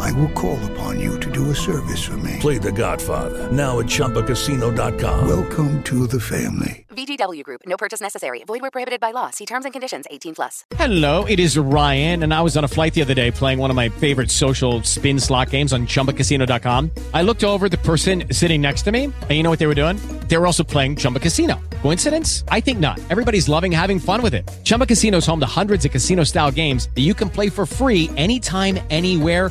I will call upon you to do a service for me. Play The Godfather now at ChumbaCasino.com. Welcome to the family. VGW Group. No purchase necessary. Void where prohibited by law. See terms and conditions. 18 plus. Hello, it is Ryan, and I was on a flight the other day playing one of my favorite social spin slot games on ChumbaCasino.com. I looked over the person sitting next to me, and you know what they were doing? They were also playing Chumba Casino. Coincidence? I think not. Everybody's loving having fun with it. Chumba Casino is home to hundreds of casino-style games that you can play for free anytime, anywhere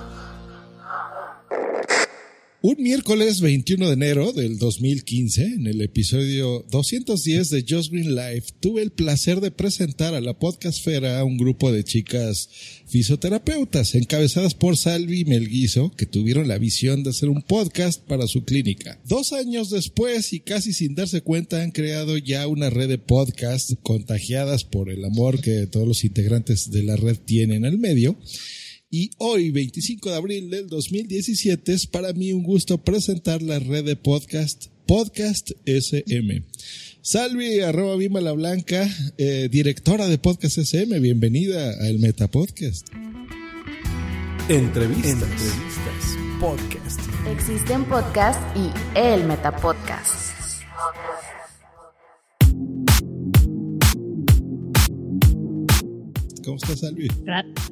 Un miércoles 21 de enero del 2015, en el episodio 210 de Just Green Life, tuve el placer de presentar a la podcastfera a un grupo de chicas fisioterapeutas encabezadas por Salvi Melguizo, que tuvieron la visión de hacer un podcast para su clínica. Dos años después y casi sin darse cuenta han creado ya una red de podcasts contagiadas por el amor que todos los integrantes de la red tienen al medio. Y hoy, 25 de abril del 2017, es para mí un gusto presentar la red de podcast Podcast SM. Salvi, arroba Bima la Blanca, eh, directora de Podcast SM, bienvenida al Meta Podcast. Entrevistas. Entrevistas. Podcast. Existen podcast y el Metapodcast. ¿Cómo estás, Salvi? Gracias,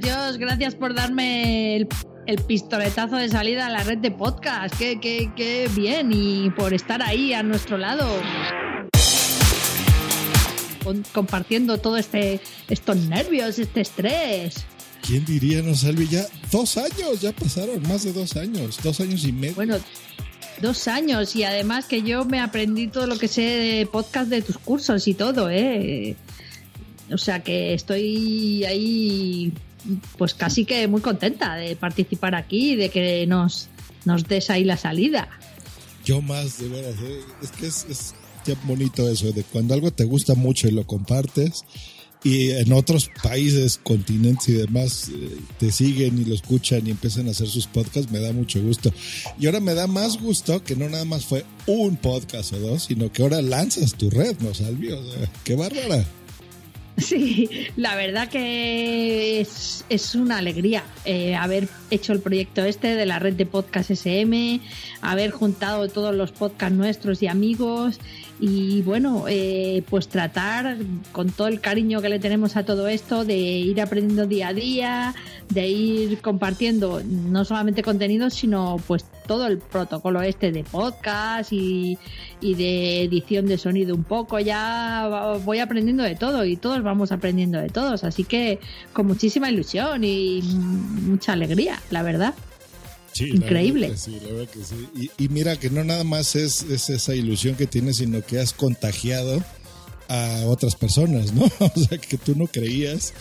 Dios. Gracias por darme el, el, pistoletazo de salida a la red de podcast. Qué, qué, qué bien. Y por estar ahí a nuestro lado. Con, compartiendo todo este estos nervios, este estrés. ¿Quién diría, no, Salvi? Ya dos años, ya pasaron más de dos años, dos años y medio. Bueno, dos años y además que yo me aprendí todo lo que sé de podcast de tus cursos y todo, ¿eh? O sea que estoy ahí, pues casi que muy contenta de participar aquí de que nos, nos des ahí la salida. Yo más, de veras, ¿eh? es que es, es bonito eso, de cuando algo te gusta mucho y lo compartes, y en otros países, continentes y demás eh, te siguen y lo escuchan y empiezan a hacer sus podcasts, me da mucho gusto. Y ahora me da más gusto que no nada más fue un podcast o dos, sino que ahora lanzas tu red, ¿no, Salvi? O sea, qué bárbara. Sí, la verdad que es, es una alegría eh, haber hecho el proyecto este de la red de podcast SM, haber juntado todos los podcasts nuestros y amigos y bueno, eh, pues tratar con todo el cariño que le tenemos a todo esto de ir aprendiendo día a día, de ir compartiendo no solamente contenidos, sino pues todo el protocolo este de podcast y de edición de sonido un poco. Ya voy aprendiendo de todo y todos vamos aprendiendo de todos, así que con muchísima ilusión y mucha alegría, la verdad. Sí, Increíble. La sí, la verdad que sí. Y, y, mira que no nada más es, es, esa ilusión que tienes, sino que has contagiado a otras personas, ¿no? O sea, que tú no creías.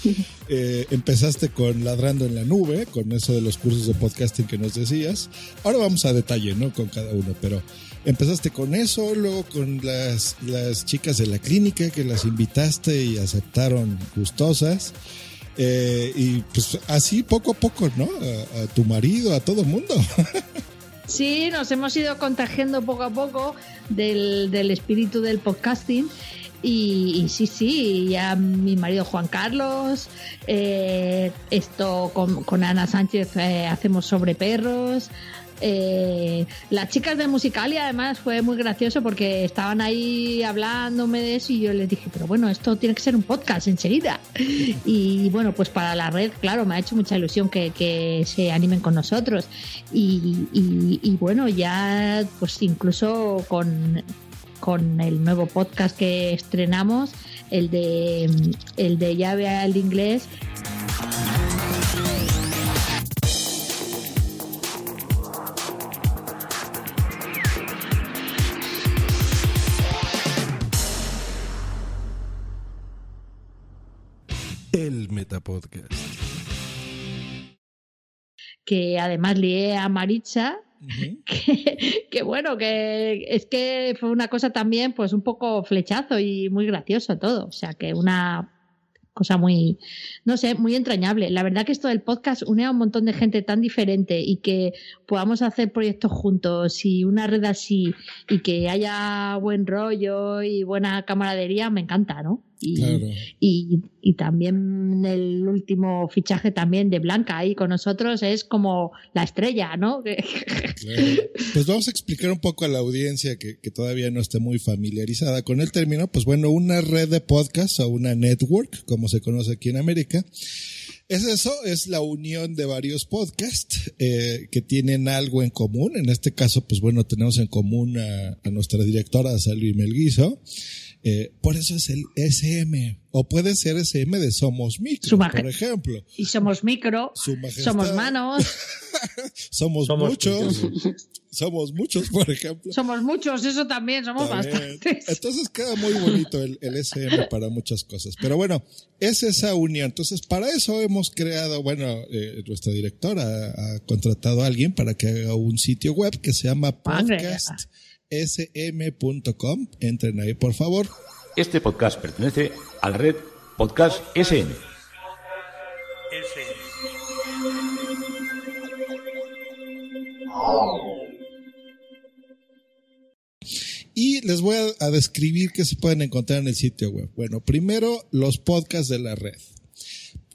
Eh, empezaste con Ladrando en la Nube, con eso de los cursos de podcasting que nos decías. Ahora vamos a detalle, ¿no? Con cada uno, pero empezaste con eso, luego con las, las chicas de la clínica que las invitaste y aceptaron gustosas. Eh, y pues así poco a poco, ¿no? A, tu marido, a todo el mundo. Sí, nos hemos ido contagiando poco a poco del, del espíritu del podcasting. Y, sí, sí, ya mi marido Juan Carlos, eh, esto con, con, Ana Sánchez eh, hacemos sobre perros. Eh, las chicas de Musicalia además fue muy gracioso porque estaban ahí hablándome de eso y yo les dije, pero bueno, esto tiene que ser un podcast enseguida. Y bueno, pues para la red, claro, me ha hecho mucha ilusión que, que se animen con nosotros. Y, y, y bueno, ya pues incluso con, con el nuevo podcast que estrenamos, el de el de llave al inglés. El Metapodcast. Que además lié a Maritza que, que, bueno, que es que fue una cosa también, pues un poco flechazo y muy gracioso todo. O sea, que una cosa muy, no sé, muy entrañable. La verdad que esto del podcast une a un montón de gente tan diferente y que podamos hacer proyectos juntos y una red así y que haya buen rollo y buena camaradería, me encanta, ¿no? Y, y, y, también el último fichaje también de Blanca ahí con nosotros es como la estrella, ¿no? Pues vamos a explicar un poco a la audiencia que, que, todavía no esté muy familiarizada con el término. Pues bueno, una red de podcast o una network, como se conoce aquí en América, es eso, es la unión de varios podcasts eh, que tienen algo en común. En este caso, pues bueno, tenemos en común a, a nuestra directora Salvi Melguizo eh, por eso es el SM. O puede ser SM de Somos Micro, por ejemplo. Y Somos Micro. somos manos. somos, muchos. somos muchos, por ejemplo. Somos muchos, eso también, somos bastantes. Entonces queda muy bonito el, SM para muchas cosas. Pero bueno, es esa unión. Entonces, para eso hemos creado, bueno, eh, nuestra directora ha, contratado a alguien para que haga un sitio web que se llama Podcast sm.com. Entren ahí, por favor. Este podcast pertenece a la red Podcast SM. Y les voy a, a describir qué se pueden encontrar en el sitio web. Bueno, primero los podcasts de la red.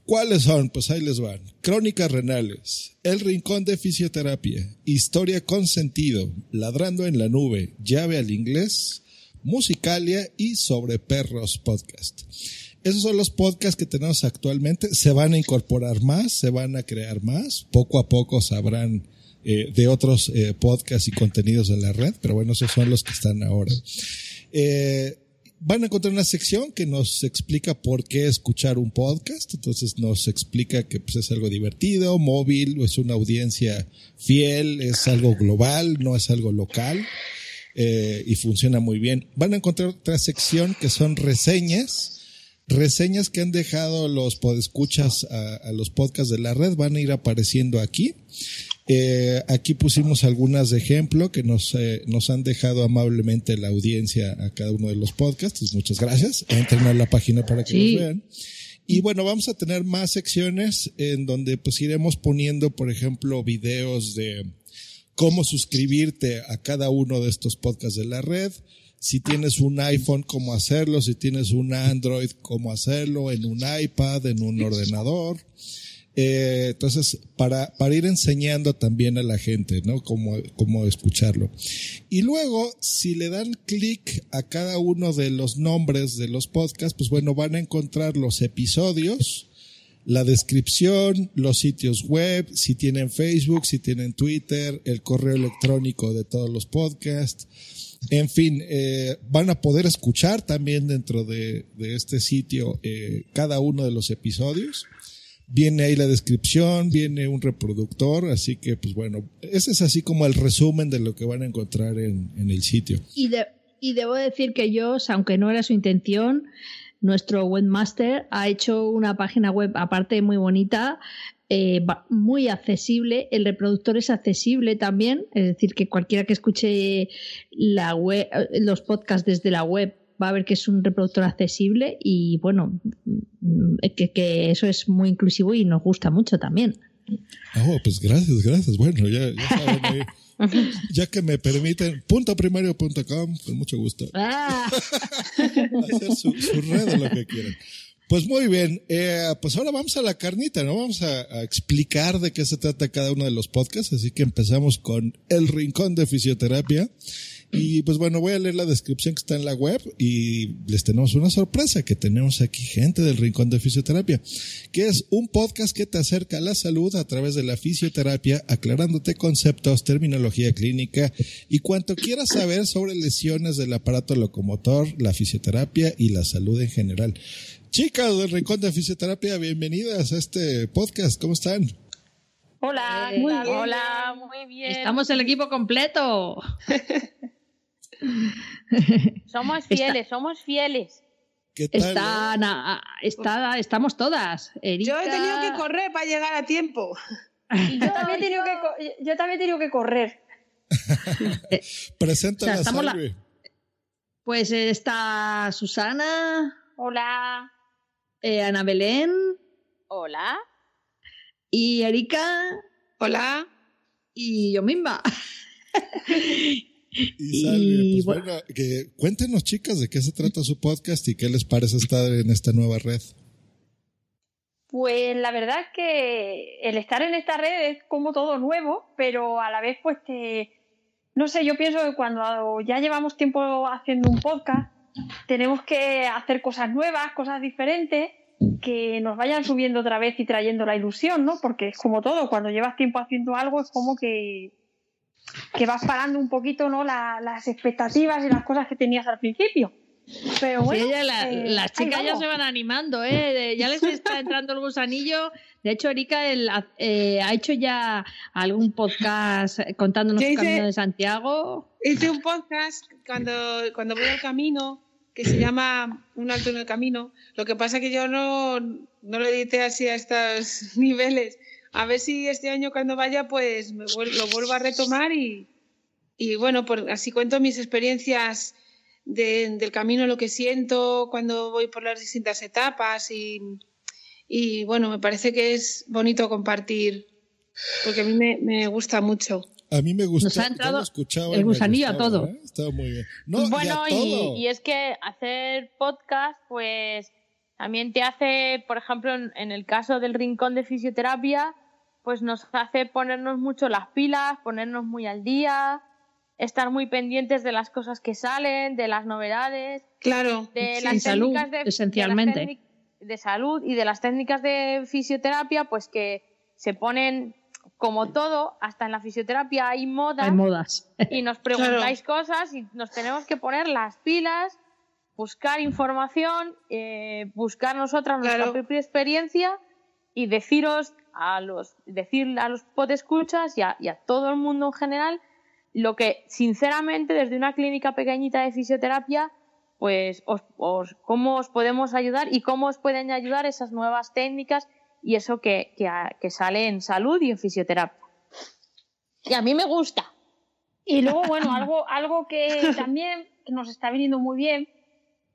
¿Cuáles son? Pues ahí les van. Crónicas renales, El Rincón de Fisioterapia, Historia con Sentido, Ladrando en la Nube, Llave al Inglés, Musicalia y Sobre Perros Podcast. Esos son los podcasts que tenemos actualmente. Se van a incorporar más, se van a crear más. Poco a poco sabrán eh, de otros eh, podcasts y contenidos de la red, pero bueno, esos son los que están ahora. Eh, van a encontrar una sección que nos explica por qué escuchar un podcast. Entonces nos explica que pues, es algo divertido, móvil, es una audiencia fiel, es algo global, no es algo local. Eh, y funciona muy bien. Van a encontrar otra sección que son reseñas, reseñas que han dejado los podescuchas a, a los podcasts de la red, van a ir apareciendo aquí. Eh, aquí pusimos algunas de ejemplo que nos, eh, nos han dejado amablemente la audiencia a cada uno de los podcasts. Muchas gracias. Entren a la página para que los vean. Y bueno, vamos a tener más secciones en donde pues iremos poniendo, por ejemplo, videos de cómo suscribirte a cada uno de estos podcasts de la red. Si tienes un iPhone, cómo hacerlo. Si tienes un Android, cómo hacerlo. En un iPad, en un ordenador. Eh, entonces, para, ir enseñando también a la gente, ¿no? Cómo, escucharlo. Y luego, si le dan clic a cada uno de los nombres de los podcasts, pues bueno, van a encontrar los episodios, la descripción, los sitios web, si tienen Facebook, si tienen Twitter, el correo electrónico de todos los podcasts. En fin, eh, van a poder escuchar también dentro de, de este sitio eh, cada uno de los episodios. Viene ahí la descripción, viene un reproductor, así que pues bueno, ese es así como el resumen de lo que van a encontrar en, en el sitio. Y, de, y debo decir que yo, aunque no era su intención, nuestro webmaster ha hecho una página web aparte muy bonita, eh, muy accesible. El reproductor es accesible también, es decir, que cualquiera que escuche la web, los podcasts desde la web va a ver que es un reproductor accesible y bueno, mm, que, que eso es muy inclusivo y nos gusta mucho también. Oh, pues gracias, gracias. Bueno, ya, ya saben ya que me permiten, puntoprimario.com, con mucho gusto. Ah. Hacer su, su, red o lo que quieran. Pues muy bien, eh, pues ahora vamos a la carnita, ¿no? Vamos a, a, explicar de qué se trata cada uno de los podcasts, así que empezamos con El Rincón de Fisioterapia. Y pues bueno, voy a leer la descripción que está en la web y les tenemos una sorpresa que tenemos aquí gente del Rincón de Fisioterapia, que es un podcast que te acerca a la salud a través de la fisioterapia, aclarándote conceptos, terminología clínica y cuanto quieras saber sobre lesiones del aparato locomotor, la fisioterapia y la salud en general. Chicas del Rincón de Fisioterapia, bienvenidas a este podcast. ¿Cómo están? Hola, muy bien. hola, muy bien. Estamos el equipo completo. somos fieles, somos fieles. ¿Qué tal? Está, eh? na- está- estamos todas. Erika, Yo he tenido que correr para llegar a tiempo. Y yo también he tenido que, co- yo también he tenido que correr. Preséntala, O sea, la-. Pues eh, está Susana, Hola. eh, Ana Belén Hola. y Erika Hola. y yo misma. Y pues bueno, que cuéntenos chicas de qué se trata su podcast y qué les parece estar en esta nueva red. Pues la verdad es que el estar en esta red es como todo nuevo, pero a la vez pues te... No sé, yo pienso que cuando ya llevamos tiempo haciendo un podcast, tenemos que hacer cosas nuevas, cosas diferentes, que nos vayan subiendo otra vez y trayendo la ilusión, ¿no? Porque es como todo, cuando llevas tiempo haciendo algo es como que, que vas parando un poquito, ¿no? La- las expectativas y las cosas que tenías al principio. Pero bueno, Sí, ella, la- eh, las chicas ya se van animando, ¿eh? De- Ya les está entrando el gusanillo. De hecho, Erika el- eh, ha hecho ya algún podcast contándonos hice- camino de Santiago. Hice un podcast cuando, cuando voy al camino que se llama Un alto en el camino. Lo que pasa que yo no, no lo edité así a estos niveles. A ver si este año cuando vaya pues me vuel- lo vuelvo a retomar y, y bueno, por, así cuento mis experiencias de- del camino, lo que siento cuando voy por las distintas etapas y, y bueno, me parece que es bonito compartir porque a mí me, me gusta mucho. A mí me gustó. Nos ha entrado escuchaba el gusanillo a todo. ¿eh? Estaba muy bien. No, bueno, y, a todo. y, y es que hacer podcast, pues también te hace, por ejemplo, en, en el caso del rincón de fisioterapia, pues nos hace ponernos mucho las pilas, ponernos muy al día, estar muy pendientes de las cosas que salen, de las novedades, Claro. de Sí, las salud, técnicas de, esencialmente. de salud y de las técnicas de fisioterapia, pues que se ponen como todo, hasta en la fisioterapia hay modas Hay modas. y nos preguntáis cosas y nos tenemos que poner las pilas, buscar información, eh, buscar nosotras nuestra Claro. propia experiencia y deciros a los, decir a los podescuchas y a, y a todo el mundo en general lo que sinceramente desde una clínica pequeñita de fisioterapia pues os, os- cómo os podemos ayudar y cómo os pueden ayudar esas nuevas técnicas y eso que, que, a- que sale en salud y en fisioterapia. Y a mí me gusta. Y luego, bueno, algo, algo que también nos está viniendo muy bien,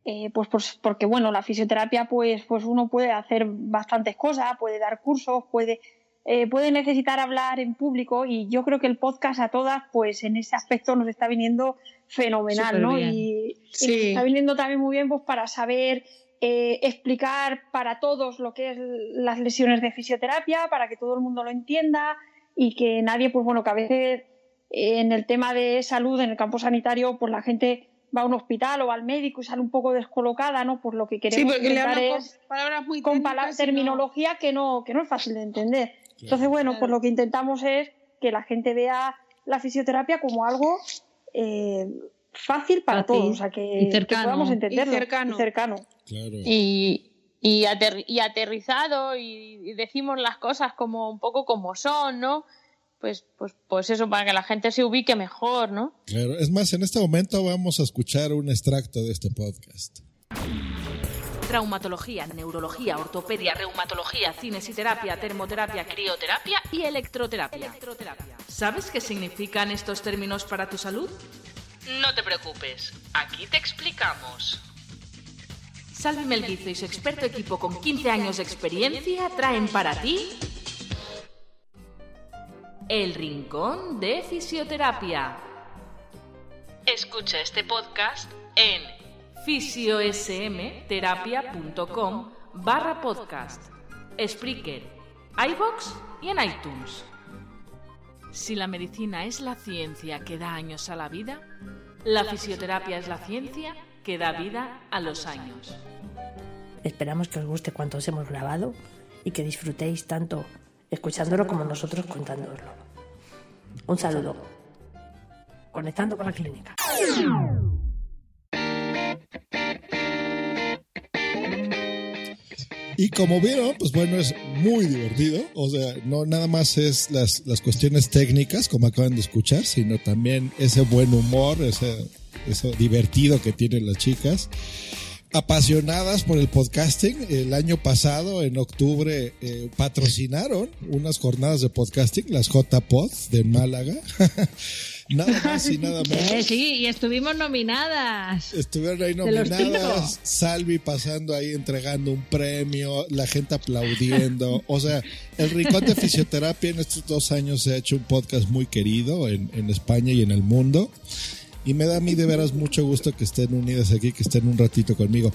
eh, pues, pues porque bueno, la fisioterapia, pues, pues uno puede hacer bastantes cosas, puede dar cursos, puede, eh, puede necesitar hablar en público y yo creo que el podcast a todas, pues en ese aspecto nos está viniendo fenomenal, ¿no? Y, y Sí. nos está viniendo también muy bien pues para saber eh, explicar para todos lo que es las lesiones de fisioterapia, para que todo el mundo lo entienda y que nadie, pues bueno, que a veces en el tema de salud, en el campo sanitario, pues la gente va a un hospital o va al médico y sale un poco descolocada, ¿no? Pues lo que Sí, queremos porque le intentar hablan con es palabras muy con técnicas no- terminología que no, que no es fácil de entender. Entonces, bueno, Claro. pues lo que intentamos es que la gente vea la fisioterapia como algo eh, fácil para Fácil todos, o sea, que, y cercano. que podamos entenderlo. Y cercano. y cercano. Claro. y, y, aterri- y aterrizado y, y decimos las cosas como un poco como son, ¿no? Pues, pues, pues eso, para que la gente se ubique mejor, ¿no? Claro. Es más, en este momento vamos a escuchar un extracto de este podcast. Traumatología, neurología, ortopedia, reumatología, cinesiterapia, termoterapia, crioterapia y electroterapia. ¿Sabes qué significan estos términos para tu salud? No te preocupes, aquí te explicamos. Salvi Melguizo y su experto equipo con 15 años de experiencia traen para ti El Rincón de Fisioterapia. Escucha este podcast en fisiosmterapia.com barra podcast, Spreaker, iVox y en iTunes. Si la medicina es la ciencia que da años a la vida, la fisioterapia es la ciencia que da vida a los años. Esperamos que os guste cuanto os hemos grabado y que disfrutéis tanto escuchándolo como nosotros contándolo. Un saludo. Conectando con la clínica. Y como vieron, pues bueno, es muy divertido. O sea, no nada más es las, las cuestiones técnicas, como acaban de escuchar, sino también ese buen humor, ese, eso divertido que tienen las chicas. Apasionadas por el podcasting. El año pasado, en octubre, eh, patrocinaron unas jornadas de podcasting, las J-Pod de Málaga. nada más y nada menos. Eh, sí, y estuvimos nominadas. Estuvieron ahí nominadas. Salvi pasando ahí entregando un premio, la gente aplaudiendo. O sea, el Rincón de Fisioterapia en estos dos años se ha hecho un podcast muy querido en, en España y en el mundo. Y me da a mí de veras mucho gusto que estén unidas aquí, que estén un ratito conmigo.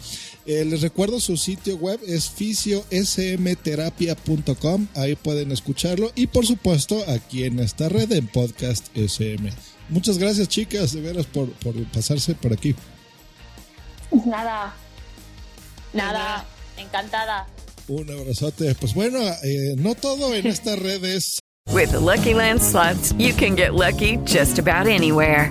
Eh, les recuerdo su sitio web es fisiosmterapia.com. Ahí pueden escucharlo. Y por supuesto, aquí en esta red en Podcast SM. Muchas gracias, chicas, de veras, por, por pasarse por aquí. Nada. Nada. Encantada. Un abrazote. Pues bueno, eh, no todo en esta red es With the Lucky Land slots, you can get lucky just about anywhere.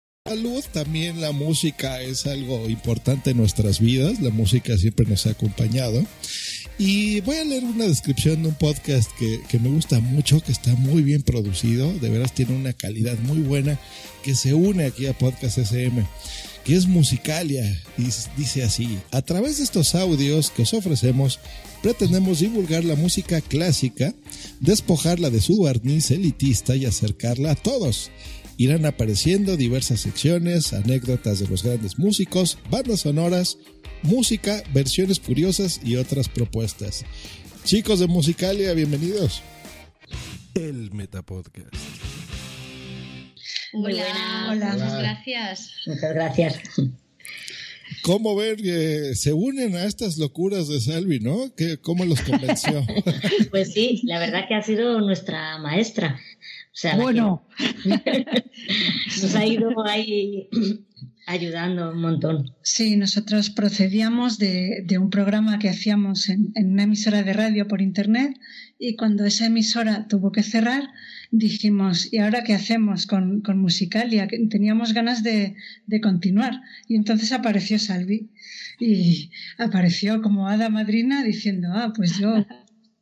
Salud. También la música es algo importante en nuestras vidas. La música siempre nos ha acompañado. Y voy a leer una descripción de un podcast que, que me gusta mucho, que está muy bien producido. De veras tiene una calidad muy buena que se une aquí a Podcast SM que es Musicalia dice así, a través de estos audios que os ofrecemos, pretendemos divulgar la música clásica, despojarla de su barniz elitista y acercarla a todos. Irán apareciendo diversas secciones, anécdotas de los grandes músicos, bandas sonoras, música, versiones curiosas y otras propuestas. Chicos de Musicalia, bienvenidos. El Metapodcast. Muy buenas, Hola. muchas gracias. Muchas gracias. ¿Cómo ver que se unen a estas locuras de Salvi, no? ¿Qué, ¿Cómo los convenció? Pues sí, la verdad que ha sido nuestra maestra. Sea, Bueno. nos ha ido ahí ayudando un montón. Sí, nosotros procedíamos de, de un programa que hacíamos en, en una emisora de radio por internet y cuando esa emisora tuvo que cerrar dijimos, ¿y ahora qué hacemos con, con Musicalia? Teníamos ganas de, de continuar y entonces apareció Salvi y apareció como hada madrina diciendo, ah, pues yo,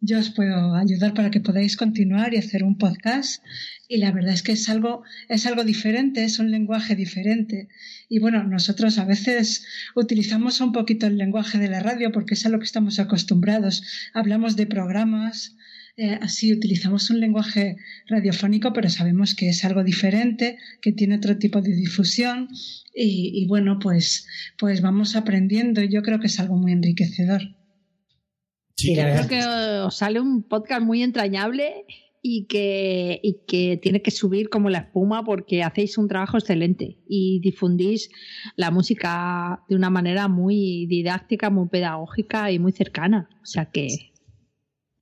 yo os puedo ayudar para que podáis continuar y hacer un podcast y la verdad es que es algo, es algo diferente, es un lenguaje diferente. Y bueno, nosotros a veces utilizamos un poquito el lenguaje de la radio porque es a lo que estamos acostumbrados. Hablamos de programas, eh, así utilizamos un lenguaje radiofónico, pero sabemos que es algo diferente, que tiene otro tipo de difusión. Y, y bueno, pues, pues vamos aprendiendo y yo creo que es algo muy enriquecedor. Sí, que os sale un podcast muy entrañable y que, y que tiene que subir como la espuma porque hacéis un trabajo excelente y difundís la música de una manera muy didáctica, muy pedagógica y muy cercana. O sea que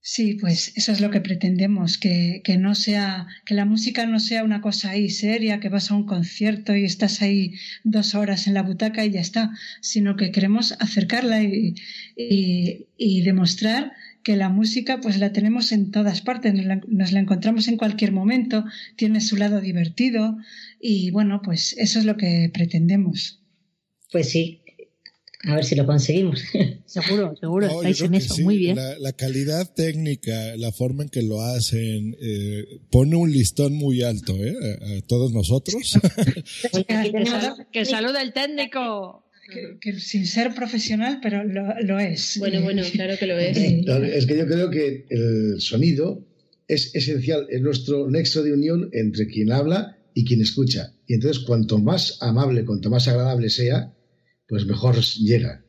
Sí, pues eso es lo que pretendemos, que, que no sea, que la música no sea una cosa ahí seria, que vas a un concierto y estás ahí dos horas en la butaca y ya está, sino que queremos acercarla y, y, demostrar que la música pues la tenemos en todas partes, nos la encontramos en cualquier momento, tiene su lado divertido y bueno, pues eso es lo que pretendemos. Pues sí, a ver si lo conseguimos. seguro, seguro, No, estáis en eso, sí. muy bien. La, la calidad técnica, la forma en que lo hacen, eh, pone un listón muy alto ¿eh? a, a todos nosotros. Que, salud, que salude el técnico. Que, que sin ser profesional, pero lo, lo es. Bueno, bueno, claro que lo es. Es que yo creo que el sonido es esencial, es nuestro nexo de unión entre quien habla y quien escucha. Y entonces, cuanto más amable, cuanto más agradable sea, pues mejor llega.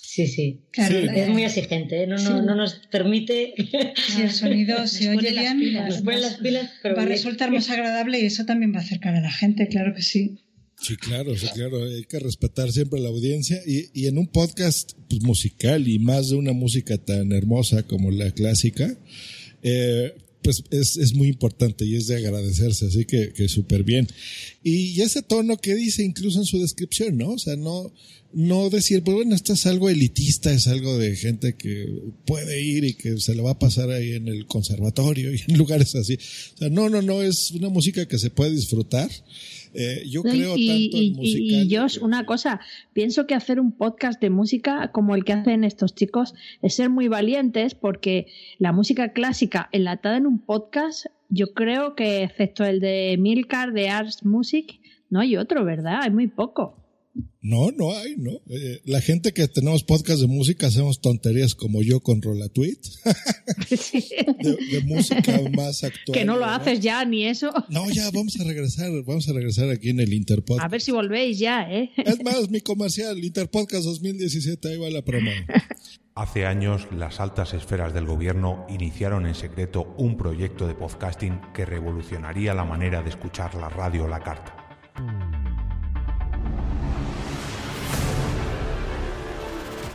Sí, sí. Claro, es muy exigente, ¿eh? no, no, sí. no nos permite. Si el sonido se Nos oye bien, pilas, nos nos pone las pilas, pero va a resultar más agradable y eso también va a acercar a la gente, claro que sí. Sí, claro, sí, claro. Hay que respetar siempre a la audiencia. Y, y en un podcast pues, musical y más de una música tan hermosa como la clásica, eh, pues es, es, muy importante y es de agradecerse, así que, que súper bien. Y ese tono que dice incluso en su descripción, ¿no? O sea, no, no decir, pues bueno, esto es algo elitista, es algo de gente que puede ir y que se le va a pasar ahí en el conservatorio y en lugares así. O sea, no, no, no, es una música que se puede disfrutar. Eh, yo creo y, tanto en y, y Josh, una cosa, pienso que hacer un podcast de música como el que hacen estos chicos es ser muy valientes porque la música clásica enlatada en un podcast, yo creo que excepto el de Milcar de Arts Music, no hay otro, ¿verdad? Hay muy poco. No, no hay, ¿no? Eh, la gente que tenemos podcast de música hacemos tonterías como yo con Rolatweet. de, de, música más actual. Que no lo haces ya, ni eso. No, ya vamos a regresar, vamos a regresar aquí en el Interpod. A ver si volvéis ya, ¿eh? Es más, mi comercial, Interpodcast 2017, ahí va la promo. Hace años, las altas esferas del gobierno iniciaron en secreto un proyecto de podcasting que revolucionaría la manera de escuchar la radio o la carta.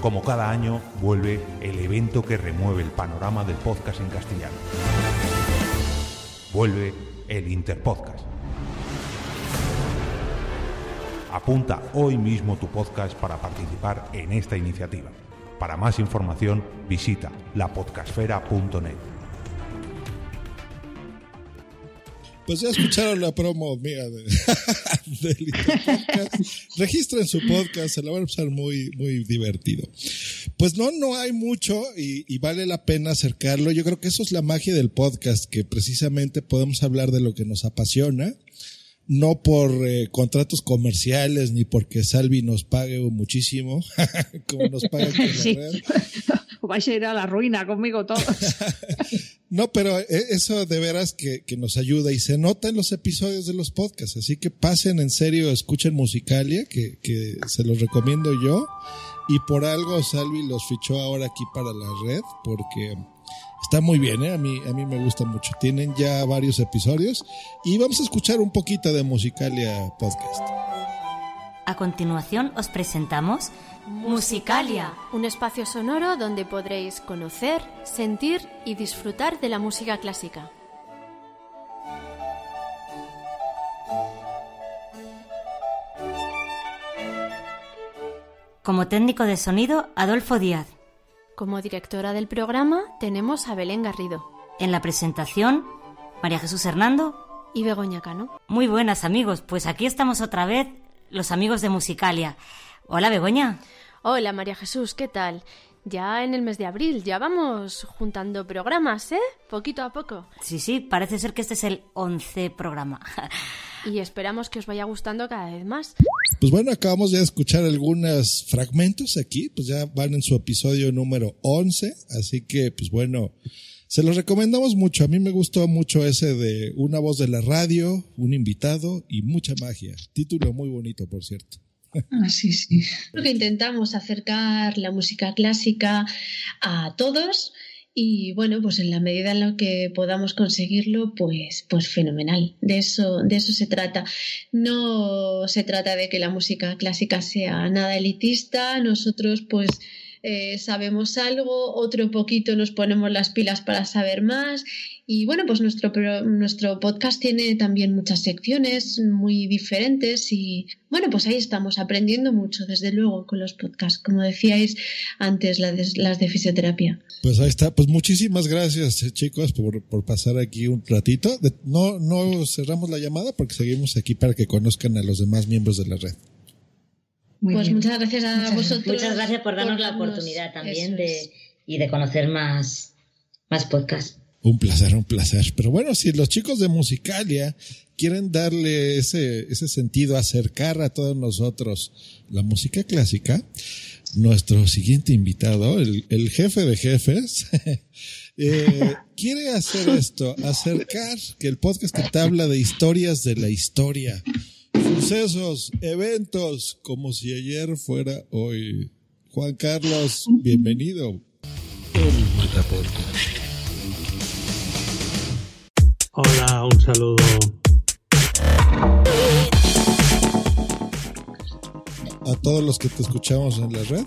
Como cada año, vuelve el evento que remueve el panorama del podcast en castellano. Vuelve el Interpodcast. Apunta hoy mismo tu podcast para participar en esta iniciativa. Para más información, visita lapodcasfera.net. Pues ya escucharon la promo mía de, del. Registren su podcast, se la van a pasar muy, muy divertido. Pues no, no hay mucho y, y, vale la pena acercarlo. Yo creo que eso es la magia del podcast, que precisamente podemos hablar de lo que nos apasiona. No por eh, contratos comerciales ni porque Salvi nos pague muchísimo, como nos paga en la red. Vais a ir a la ruina conmigo todos. No, pero eh, eso de veras que, que, nos ayuda y se nota en los episodios de los podcasts. Así que pasen en serio, escuchen Musicalia, que, que se los recomiendo yo. Y por algo Salvi los fichó ahora aquí para la red, porque está muy bien, ¿eh? a, mí, a mí me gusta mucho. Tienen ya varios episodios y vamos a escuchar un poquito de Musicalia Podcast. A continuación os presentamos Musicalia, un espacio sonoro donde podréis conocer, sentir y disfrutar de la música clásica. Como técnico de sonido, Adolfo Díaz. Como directora del programa tenemos a Belén Garrido. En la presentación, María Jesús Hernando y Begoña Cano. Muy buenas amigos, pues aquí estamos otra vez, los amigos de Musicalia. Hola Begoña. Hola María Jesús, ¿qué tal? Ya en el mes de abril, ya vamos juntando programas, ¿eh? Poquito a poco. Sí, sí, parece ser que este es el 11 programa. y esperamos que os vaya gustando cada vez más. Pues bueno, acabamos ya de escuchar algunos fragmentos aquí, pues ya van en su episodio número 11, así que pues bueno, se los recomendamos mucho. A mí me gustó mucho ese de una voz de la radio, un invitado y mucha magia. Título muy bonito, por cierto. Ah, sí, sí. Creo que intentamos acercar la música clásica a todos y bueno, pues en la medida en la que podamos conseguirlo, pues, pues fenomenal. De eso, de eso se trata. No se trata de que la música clásica sea nada elitista. Nosotros, pues, eh, sabemos algo, otro poquito nos ponemos las pilas para saber más. Y bueno, pues nuestro, nuestro podcast tiene también muchas secciones muy diferentes y bueno, pues ahí estamos aprendiendo mucho, desde luego, con los podcasts, como decíais antes, las de, las de fisioterapia. Pues ahí está, pues muchísimas gracias eh, chicos por, por pasar aquí un ratito. De, no, no cerramos la llamada porque seguimos aquí para que conozcan a los demás miembros de la red. Muy pues bien. muchas gracias a muchas, vosotros. Muchas gracias por darnos por la oportunidad también de, y de conocer más, más podcasts. Un placer, un placer. Pero bueno, si los chicos de Musicalia quieren darle ese, ese sentido, acercar a todos nosotros la música clásica, nuestro siguiente invitado, el, jefe de jefes, Eh, quiere hacer esto, acercar que el podcast que te habla de historias de la historia, sucesos, eventos, como si ayer fuera hoy. Juan Carlos, bienvenido. Hola, un saludo. A todos los que te escuchamos en la red.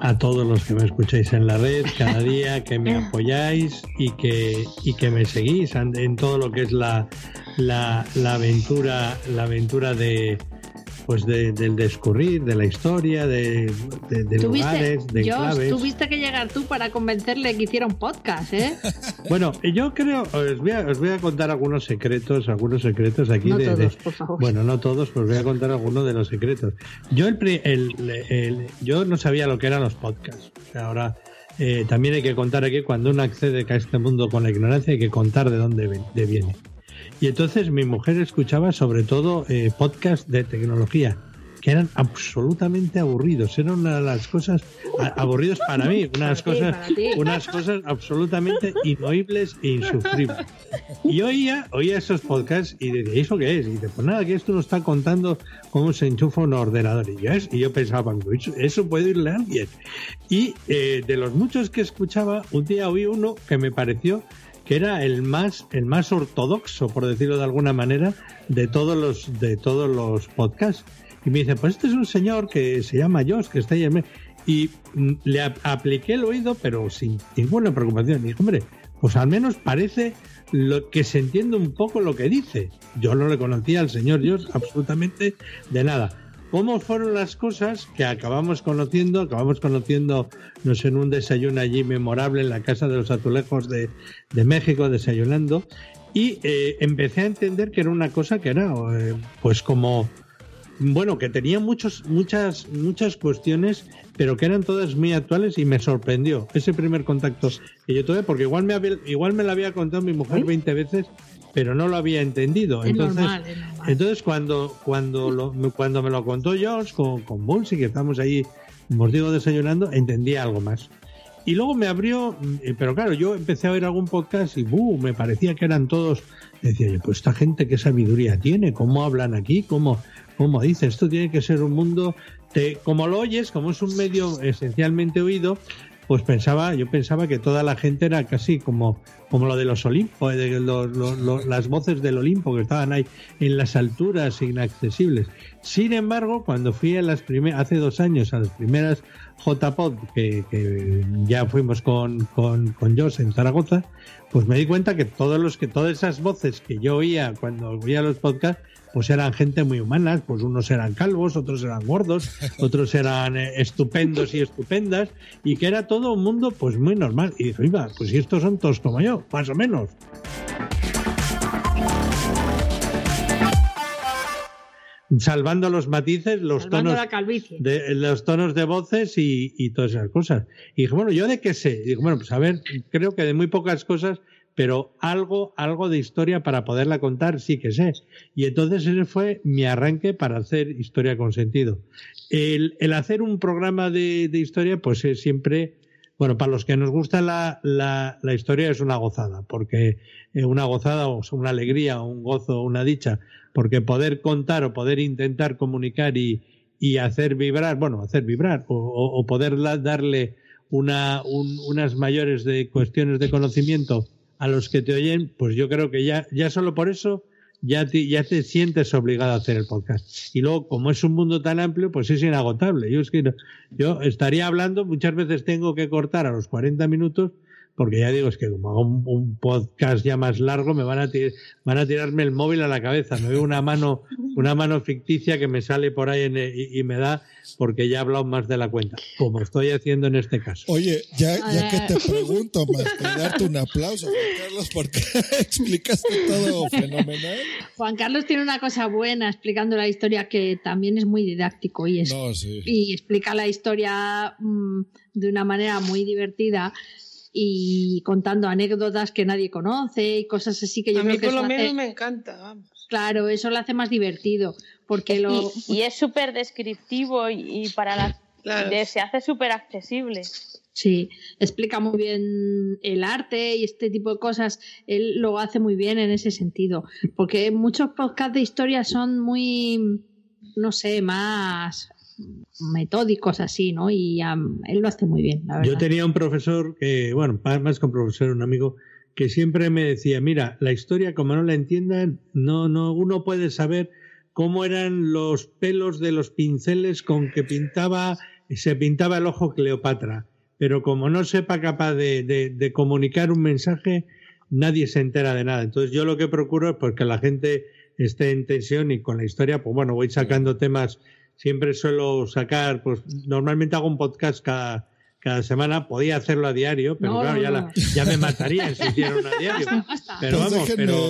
A todos los que me escucháis en la red cada día, que me apoyáis y que, y que me seguís en, todo lo que es la, la, la aventura, la aventura de, pues de, del descurrir, de la historia, de, de, de lugares, de Dios, enclaves. tuviste que llegar tú para convencerle que hiciera un podcast, ¿eh? Bueno, yo creo, os voy, a, os voy a contar algunos secretos, algunos secretos aquí No de, todos, por favor. Bueno, no todos, pues voy a contar algunos de los secretos. Yo el, el- el- yo no sabía lo que eran los podcasts. Ahora eh, también hay que contar aquí cuando uno accede a este mundo con la ignorancia hay que contar de dónde de viene. Y entonces mi mujer escuchaba sobre todo eh, podcasts de tecnología que eran absolutamente aburridos. Eran una de las cosas aburridos para mí, unas Para cosas, ti. unas cosas absolutamente inoíbles e insufribles. Y oía, oía esos podcasts y decía, ¿eso qué es? Y dice, pues nada, que esto nos está contando cómo se enchufa un ordenador. Y yo, y yo pensaba, "Pues eso, puede oírle a alguien. Y eh, de los muchos que escuchaba, un día oí uno que me pareció que era el más el más ortodoxo por decirlo de alguna manera de todos los de todos los podcasts. Y me dice pues este es un señor que se llama Josh que está ahí en me-". y mm, le ap- apliqué el oído pero sin ninguna preocupación. Dije hombre pues al menos parece lo que se entiende un poco lo que dice yo no le conocía al señor Josh absolutamente de nada cómo fueron las cosas que acabamos conociendo, acabamos conociendo, no sé, en un desayuno allí memorable en la Casa de los Azulejos de, de México, desayunando, y eh, empecé a entender que era una cosa que era, eh, pues como, bueno, que tenía muchos, muchas, muchas cuestiones, pero que eran todas muy actuales y me sorprendió ese primer contacto que yo tuve, porque igual me, había- igual me lo había contado mi mujer 20 veces, pero no lo había entendido. Es Entonces, normal, es normal. entonces cuando, cuando, lo- cuando me lo contó Josh con, con Bulls y que estamos ahí, como os digo, desayunando, entendí algo más. Y luego me abrió, eh, pero claro, yo empecé a oír algún podcast y ¡buh! me parecía que eran todos, decía yo, pues esta gente qué sabiduría tiene, cómo hablan aquí, cómo, cómo dice, esto tiene que ser un mundo, te- como lo oyes, como es un medio esencialmente oído, pues pensaba, yo pensaba que toda la gente era casi como, como lo de los Olimpos, los- las voces del Olimpo que estaban ahí en las alturas inaccesibles. Sin embargo, cuando fui a las primeras, hace dos años a las primeras JPod, que, que ya fuimos con, con, con en Zaragoza, pues me di cuenta que todos los que, todas esas voces que yo oía cuando oía los podcasts, pues eran gente muy humana, pues unos eran calvos, otros eran gordos, otros eran eh, estupendos y estupendas, y que era todo un mundo pues muy normal. Y dije, iba, pues si estos son todos como yo, más o menos. Salvando los matices, los Salvando tonos de los tonos de voces y, y todas esas cosas. Y dije, bueno, ¿yo de qué sé? Y dije, bueno, pues a ver, creo que de muy pocas cosas, pero algo, algo de historia para poderla contar sí que sé. Y entonces ese fue mi arranque para hacer historia con sentido. El, el hacer un programa de, de historia, pues es siempre, bueno, para los que nos gusta la, la, la historia es una gozada, porque eh, una gozada o una alegría, un gozo, una dicha, porque poder contar o poder intentar comunicar y, y hacer vibrar, bueno, hacer vibrar o, o- o poder darle una, un- unas mayores de cuestiones de conocimiento a los que te oyen, pues yo creo que ya, ya solo por eso ya te, ya te sientes obligado a hacer el podcast. Y luego, como es un mundo tan amplio, pues es inagotable. Yo, es que yo estaría hablando, muchas veces tengo que cortar a los 40 minutos, porque ya digo, es que como hago un, un podcast ya más largo, me van a, tir- van a tirarme el móvil a la cabeza. Me veo una mano, una mano ficticia que me sale por ahí en- y, y me da porque ya he hablado más de la cuenta, como estoy haciendo en este caso. Oye, ya, ya que te pregunto, más que darte un aplauso, Juan Carlos, porque explicaste todo fenomenal. Juan Carlos tiene una cosa buena explicando la historia que también es muy didáctico y, es, No, sí. y explica la historia mm, de una manera muy divertida y contando anécdotas que nadie conoce y cosas así que yo a mí creo que por lo menos hace- me encanta, vamos. claro, eso lo hace más divertido porque lo Y, y es súper descriptivo y, y para la Claro. de- se hace súper accesible. Sí, explica muy bien el arte y este tipo de cosas. Él lo hace muy bien en ese sentido. Porque muchos podcasts de historia son muy, no sé, más metódicos así, ¿no? Y um, él lo hace muy bien, la verdad. Yo tenía un profesor que, bueno, más que un profesor, un amigo, que siempre me decía, mira, la historia, como no la entiendan, no, no, uno puede saber cómo eran los pelos de los pinceles con que pintaba, se pintaba el ojo Cleopatra pero como no sepa capaz de, comunicar un mensaje, nadie se entera de nada. Entonces yo lo que procuro es porque la gente esté en tensión y con la historia, pues bueno, voy sacando temas, siempre suelo sacar, pues normalmente hago un podcast cada, cada semana, podía hacerlo a diario, pero claro, ya, ya, me matarían si hiciera a diario. Pero vamos, pero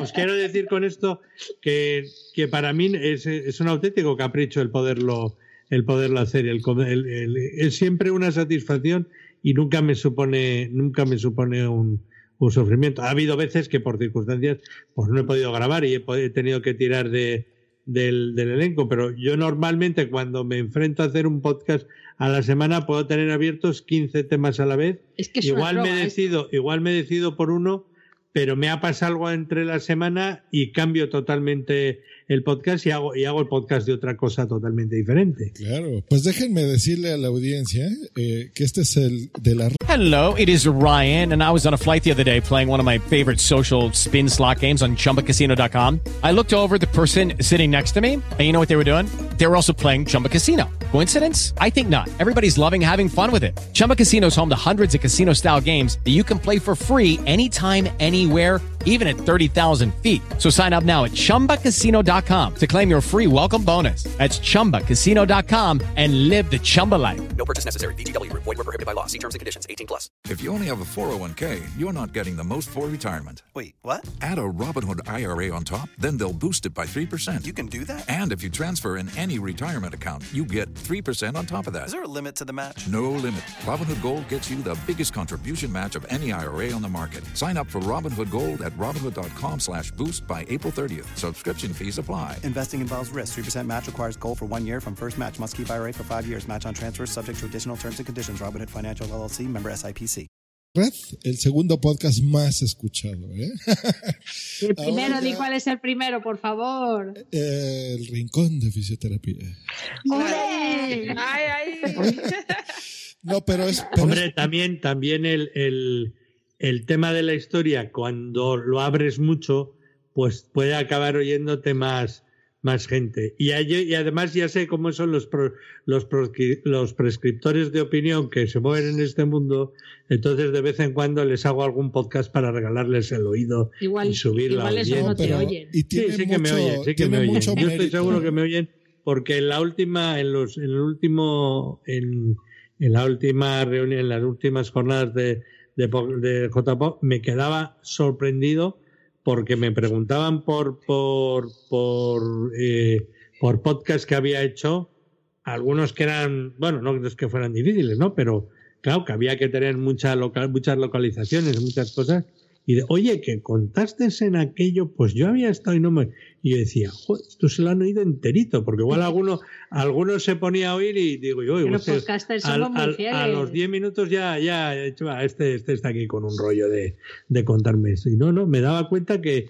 os quiero decir con esto que, que para mí es, es un auténtico capricho el poderlo el poderlo hacer. El, es siempre una satisfacción y nunca me supone, nunca me supone un, un, sufrimiento. Ha habido veces que por circunstancias pues no he podido grabar y he, tenido que tirar de, del, del, elenco, pero yo normalmente cuando me enfrento a hacer un podcast a la semana puedo tener abiertos 15 temas a la vez. Es que igual me decido, igual me decido por uno, pero me ha pasado algo entre la semana y cambio totalmente el podcast y hago, y hago el podcast de otra cosa totalmente diferente. Claro, pues déjenme decirle a la audiencia eh, que este es el de la... Hello, it is Ryan, and I was on a flight the other day playing one of my favorite social spin slot games on chumbacasino.com. I looked over the person sitting next to me, and you know what they were doing? They were also playing Chumba Casino. Coincidence? I think not. Everybody's loving having fun with it. Chumba Casino is home to hundreds of casino style games that you can play for free anytime, anywhere, even at 30,000 feet. So sign up now at chumbacasino.com to claim your free welcome bonus. That's chumbacasino.com and live the Chumba life. No purchase necessary. DTW, void, were prohibited by law. See terms and conditions 18 plus. If you only have a 401k, you're not getting the most for retirement. Wait, what? Add a Robinhood IRA on top, then they'll boost it by 3%. You can do that? And if you transfer in any retirement account, you get 3% on top of that. Is there a limit to the match? No limit. Robinhood Gold gets you the biggest contribution match of any IRA on the market. Sign up for Robinhood Gold at Robinhood.com slash boost by April 30th. Subscription fees apply. Investing involves risk. 3% match requires gold for one year from first match. Must keep IRA for five years. Match on transfers subject to additional terms and conditions. Robinhood Financial LLC. Member SIPC. Red, el segundo podcast más escuchado. ¿eh? El primero, Ahora, di cuál es el primero, por favor. El rincón de fisioterapia. ¡Ay, ay! no, pero es. Pero Hombre, es... también, también el, el, el, tema de la historia, cuando lo abres mucho, pues puede acabar oyéndote más, más gente. Y, y, además ya sé cómo son los, pro, los, pro, los, prescriptores de opinión que se mueven en este mundo, entonces de vez en cuando les hago algún podcast para regalarles el oído igual, y subir igual la audiencia. No, no te oyen. Y sí, sí mucho, que me oyen, sí que me oyen. Yo mérito. estoy seguro que me oyen porque en la última, en los, en el último, en, en la última reunión, en las últimas jornadas de, de, de JPO, me quedaba sorprendido porque me preguntaban por por por, eh, por podcast que había hecho algunos que eran bueno no es que fueran difíciles no pero claro que había que tener mucha local, muchas localizaciones muchas cosas y de, oye que contaste en aquello pues yo había estado y no me y yo decía Joder, esto se lo han oído enterito porque igual alguno alguno se ponía a oír y digo yo al, al, fieles. a los 10 minutos ya ya este este está aquí con un rollo de, de contarme esto y no no me daba cuenta que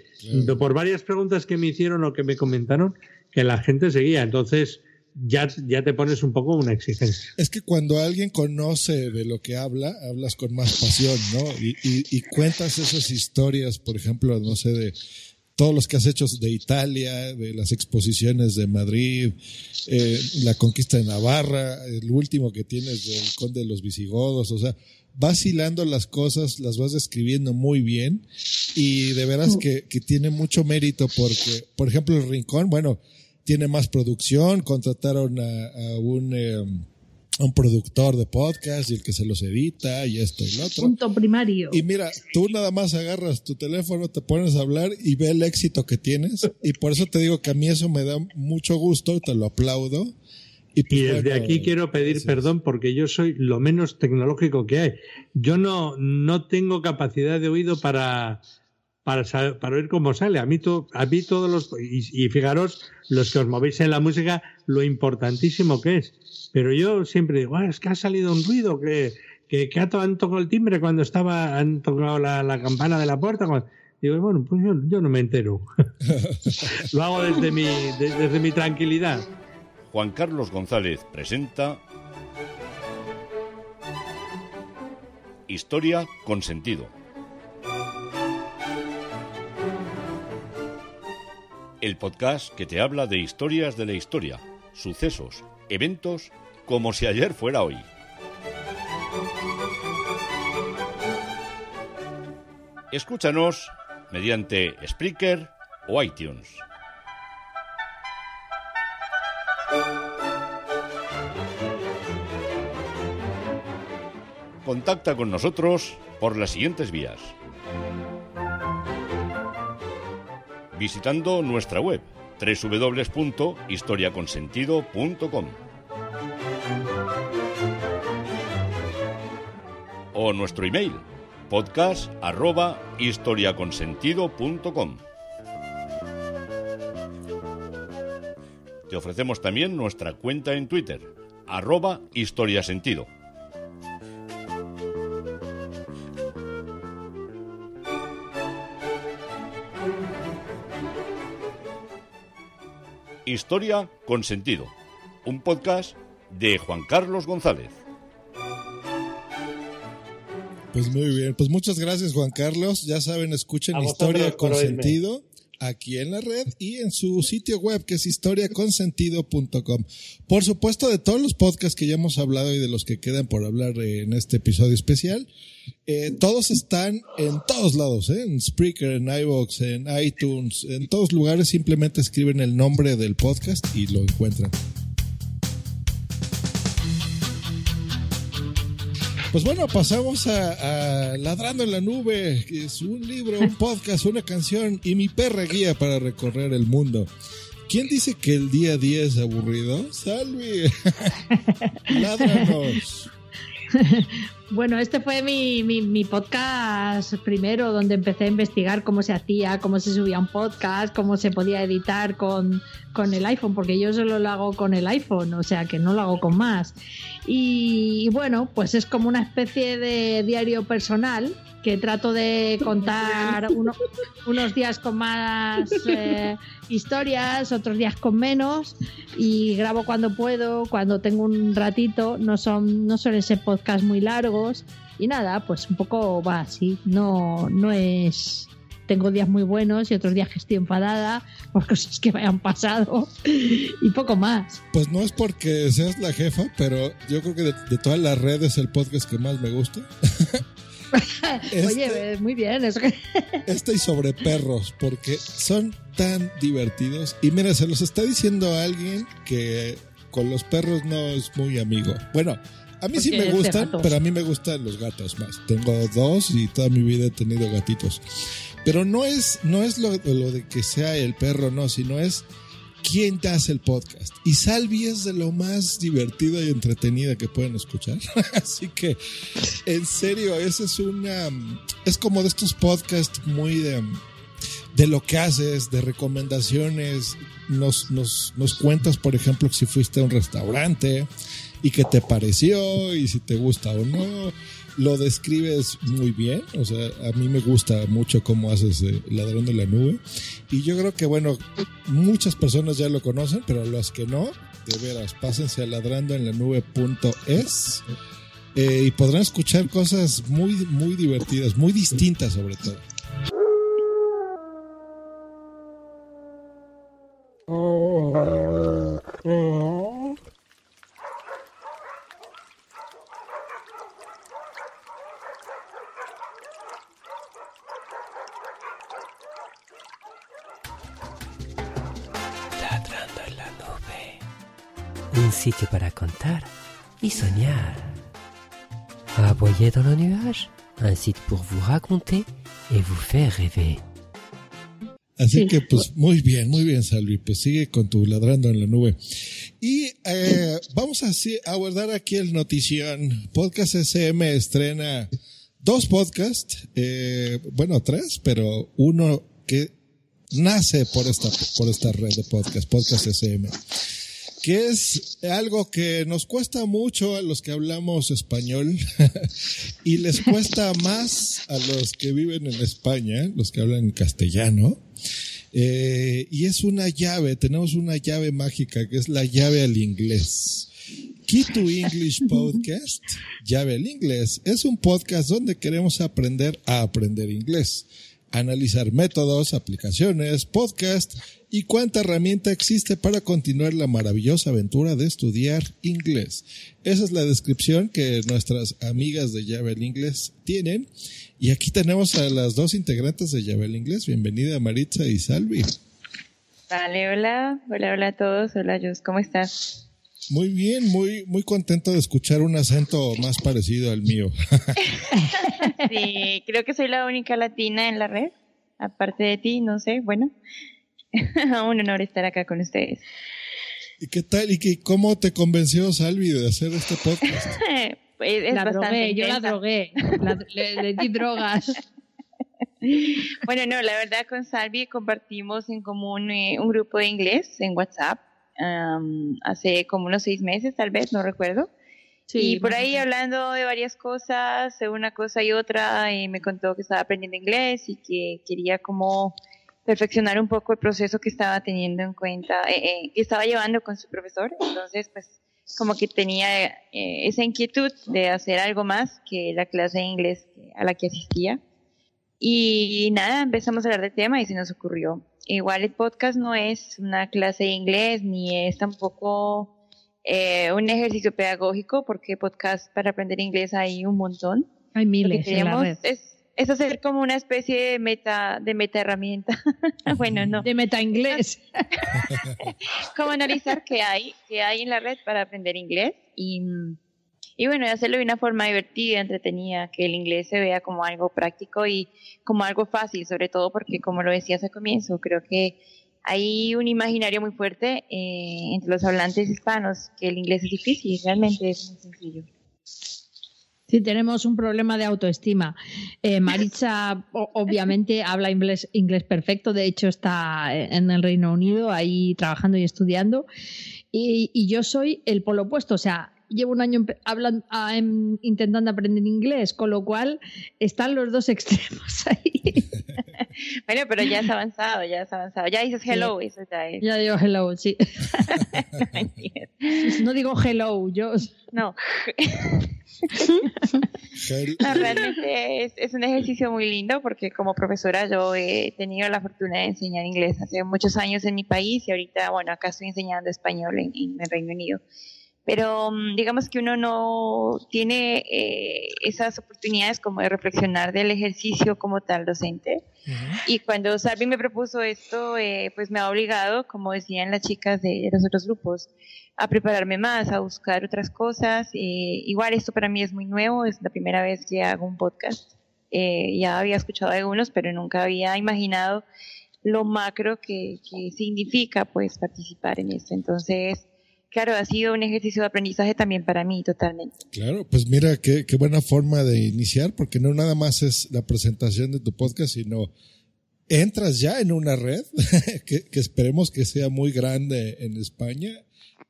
por varias preguntas que me hicieron o que me comentaron que la gente seguía. Entonces ya, ya te pones un poco una exigencia. Es que cuando alguien conoce de lo que habla, hablas con más pasión, ¿no? Y, y, y cuentas esas historias, por ejemplo, no sé, de todos los que has hecho de Italia, de las exposiciones de Madrid, eh, la conquista de Navarra, el último que tienes del conde de los visigodos, o sea, vas hilando las cosas, las vas describiendo muy bien y de veras que, que tiene mucho mérito porque, por ejemplo, el Rincón, bueno, tiene más producción, contrataron a, a un, eh, a un productor de podcast y el que se los edita y esto y lo otro. Punto primario. Y mira, tú nada más agarras tu teléfono, te pones a hablar y ve el éxito que tienes y por eso te digo que a mí eso me da mucho gusto y te lo aplaudo. Y, pues, y desde bueno, aquí quiero pedir gracias. perdón porque yo soy lo menos tecnológico que hay. Yo no, no tengo capacidad de oído para, para, sa- para oír cómo sale. A mí, to- a mí todos los... Y, y fijaros, los que os movéis en la música, lo importantísimo que es. Pero yo siempre digo, "Ah, es que ha salido un ruido, que, que, que han tocado el timbre cuando estaba, han tocado la, la campana de la puerta. cuando- Digo, bueno, pues yo, yo no me entero. lo hago desde mi, de- desde mi tranquilidad. Juan Carlos González presenta Historia con sentido. El podcast que te habla de historias de la historia, sucesos, eventos, como si ayer fuera hoy. Escúchanos mediante Spreaker o iTunes. Contacta con nosotros por las siguientes vías. Visitando nuestra web www.historiaconsentido.com o nuestro email podcast arroba historiaconsentido.com. Te ofrecemos también nuestra cuenta en Twitter, arroba historiasentido. Historia con sentido, un podcast de Juan Carlos González. Pues muy bien, pues muchas gracias Juan Carlos. Ya saben, escuchen Historia con. Sentido aquí en la red y en su sitio web que es historiaconsentido.com. Por supuesto, de todos los podcasts que ya hemos hablado y de los que quedan por hablar eh, en este episodio especial, eh, todos están en todos lados, ¿eh? en Spreaker, en iVoox, en iTunes, en todos lugares. Simplemente escriben el nombre del podcast y lo encuentran. Pues bueno, pasamos a, a Ladrando en la Nube, que es un libro, un podcast, una canción y mi perra guía para recorrer el mundo. ¿Quién dice que el día a día es aburrido? Salvi, ládranos. Bueno, este fue mi, mi, podcast primero, donde empecé a investigar cómo se hacía, cómo se subía un podcast, cómo se podía editar con, con el iPhone, porque yo solo lo hago con el iPhone, o sea que no lo hago con más. Y bueno, pues es como una especie de diario personal que trato de contar uno- unos días con más eh, historias, otros días con menos y grabo cuando puedo, cuando tengo un ratito, no son no suelen ser podcasts muy largos y nada, pues un poco va así, no no es tengo días muy buenos y otros días que estoy enfadada por cosas que me han pasado y poco más. Pues no es porque seas la jefa, pero yo creo que de, de todas las redes el podcast que más me gusta. Oye, muy bien, eso que Este y sobre perros, porque son tan divertidos. Y mira, se los está diciendo alguien que con los perros no es muy amigo. Bueno, a mí sí me gustan, pero a mí me gustan los gatos más. Tengo dos y toda mi vida he tenido gatitos. Pero no es, no es lo, lo de que sea el perro, no, sino es quién te hace el podcast. Y Salvi es de lo más divertida y entretenida que pueden escuchar. Así que, en serio, ese es una. Es como de estos podcasts muy de. De lo que haces, de recomendaciones. Nos, nos, nos cuentas, por ejemplo, si fuiste a un restaurante y qué te pareció y si te gusta o no. Lo describes muy bien, o sea, a mí me gusta mucho cómo haces eh, Ladrón de la Nube. Y yo creo que, bueno, muchas personas ya lo conocen, pero los que no, de veras, pásense a ladrandoenlanube.es eh, y podrán escuchar cosas muy, muy divertidas, muy distintas sobre todo. Para contar y soñar. Aboyez dans le nuage. Un site pour vous raconter et vous faire rêver. Así que, pues, muy bien, muy bien, Salvi. Pues sigue con tu ladrando en la nube. Y eh, vamos a, así- a guardar aquí el notición. Podcast SM estrena dos podcasts, eh, bueno, tres, pero uno que nace por esta, por esta red de podcast, Podcast SM, que es algo que nos cuesta mucho a los que hablamos español y les cuesta más a los que viven en España, los que hablan castellano. Eh, y es una llave, tenemos una llave mágica que es la llave al inglés. Key to English Podcast, llave al inglés, es un podcast donde queremos aprender a aprender inglés analizar métodos, aplicaciones, podcast y cuánta herramienta existe para continuar la maravillosa aventura de estudiar inglés. Esa es la descripción que nuestras amigas de Llave Inglés tienen. Y aquí tenemos a las dos integrantes de Llave Inglés. Bienvenida Maritza y Salvi. Vale, hola, hola, hola a todos. Hola, Jus, ¿cómo estás? Muy bien, muy, muy contento de escuchar un acento más parecido al mío. sí, creo que soy la única latina en la red, aparte de ti, no sé, bueno, un honor estar acá con ustedes. ¿Y qué tal? ¿Y qué, cómo te convenció Salvi de hacer este podcast? pues la drogué, yo la drogué, le, di drogas. Bueno, no, la verdad con Salvi compartimos en común eh, un grupo de inglés en WhatsApp hace como unos seis meses, tal vez, no recuerdo. y por ahí hablando de varias cosas, de una cosa y otra, y me contó que estaba aprendiendo inglés y que quería como perfeccionar un poco el proceso que estaba teniendo en cuenta, eh, eh, que estaba llevando con su profesor. Entonces, pues, como que tenía eh, esa inquietud de hacer algo más que la clase de inglés a la que asistía. Y nada, empezamos a hablar del tema y se nos ocurrió igual el podcast no es una clase de inglés ni es tampoco eh, un ejercicio pedagógico porque podcast para aprender inglés hay un montón. Hay miles. Lo que Es, es hacer como una especie de meta de meta herramienta. bueno, no. De meta inglés. como analizar qué hay, qué hay en la red para aprender inglés y y bueno, hacerlo de una forma divertida, entretenida, que el inglés se vea como algo práctico y como algo fácil, sobre todo porque, como lo decías al comienzo, creo que hay un imaginario muy fuerte eh, entre los hablantes hispanos que el inglés es difícil, realmente es muy sencillo. Sí, tenemos un problema de autoestima. Eh, Maritza obviamente habla inglés, inglés perfecto, de hecho está en el Reino Unido ahí trabajando y estudiando. Y, yo soy el polo opuesto, o sea, llevo un año hablando, ah, em, intentando aprender inglés, con lo cual están los dos extremos ahí. bueno, pero ya has avanzado, ya has avanzado. Ya dices hello, eso ya es. Ya digo hello, sí. no digo hello, yo. No. realmente es, es, un ejercicio muy lindo porque como profesora yo he tenido la fortuna de enseñar inglés hace muchos años en mi país y ahorita, bueno, acá estoy enseñando español en el Reino Unido pero mm, digamos que uno no tiene eh, esas oportunidades como de reflexionar del ejercicio como tal docente. Y cuando Salvi me propuso esto, eh, pues me ha obligado, como decían las chicas de los otros grupos, a prepararme más, a buscar otras cosas. Eh, igual esto para mí es muy nuevo, es la primera vez que hago un podcast. ya había escuchado algunos, pero nunca había imaginado lo macro que, que significa pues participar en esto. Entonces, claro, ha sido un ejercicio de aprendizaje también para mí, totalmente. Claro, pues mira, qué, qué buena forma de iniciar, porque no nada más es la presentación de tu podcast, sino entras ya en una red que, esperemos que sea muy grande en España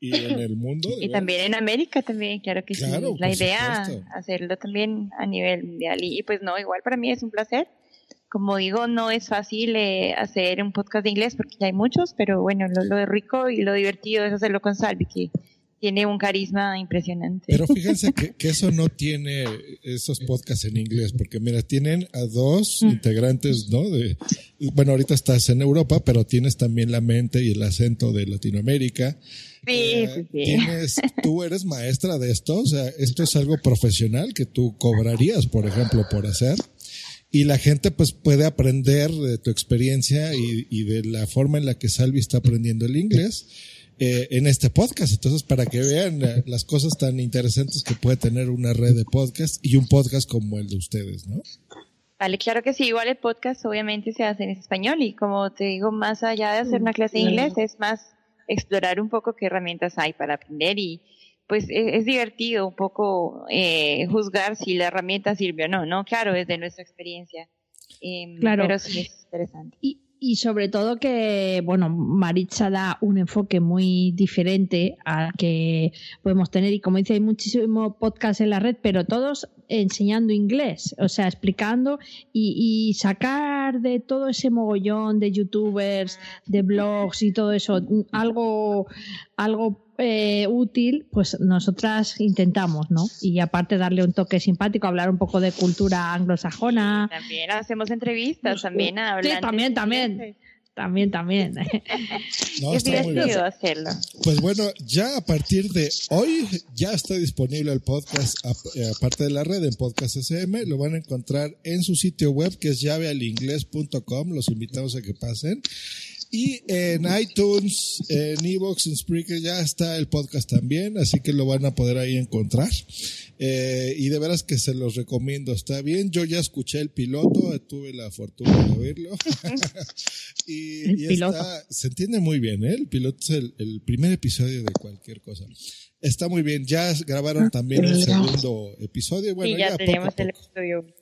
y en el mundo. y también en América también, claro que sí. La idea, hacerlo también a nivel mundial. y pues no, igual para mí es un placer como digo, no es fácil eh, hacer un podcast de inglés porque ya hay muchos, pero bueno, lo, lo rico y lo divertido es hacerlo con Salvi, que tiene un carisma impresionante. Pero fíjense que, que, eso no tiene esos podcasts en inglés, porque mira, tienen a dos mm. integrantes, ¿no? De, bueno, ahorita estás en Europa, pero tienes también la mente y el acento de Latinoamérica. Sí, eh, sí, sí. Tienes, tú eres maestra de esto, o sea, esto es algo profesional que tú cobrarías, por ejemplo, por hacer y la gente pues puede aprender de tu experiencia y, de la forma en la que Salvi está aprendiendo el inglés eh, en este podcast. Entonces, para que vean eh, las cosas tan interesantes que puede tener una red de podcast y un podcast como el de ustedes, ¿no? Vale, claro que sí. Igual el podcast obviamente se hace en español y como te digo, más allá de hacer una clase de inglés, es más explorar un poco qué herramientas hay para aprender y pues e- es, divertido un poco eh, juzgar si la herramienta sirve o no, ¿no? Claro, desde nuestra experiencia. Em, Claro. Pero sí es interesante. Y, y sobre todo que, bueno, Maritza da un enfoque muy diferente al que podemos tener. Y como dice, hay muchísimos podcasts en la red, pero todos enseñando inglés, o sea, explicando y, y sacar de todo ese mogollón de youtubers, de blogs y todo eso, algo, algo eh, útil, pues nosotras intentamos, ¿no? Y aparte darle un toque simpático, hablar un poco de cultura anglosajona. También hacemos entrevistas, también hablan. Sí, también, también. También, también. No, es divertido hacerlo. Pues bueno, ya a partir de hoy ya está disponible el podcast, eh, aparte de la red, en Podcast SM. Lo van a encontrar en su sitio web que es llavealinglés.com. Los invitamos a que pasen. Y en iTunes, en Evox, en Spreaker ya está el podcast también, así que lo van a poder ahí encontrar. Eh, y de veras que se los recomiendo, está bien. Yo ya escuché el piloto, tuve la fortuna de oírlo. y El y piloto. está- se entiende muy bien, ¿eh? El piloto es el, el primer episodio de cualquier cosa. Está muy bien. Ya grabaron también el segundo episodio. Bueno, y ya, ya poco tenemos el episodio.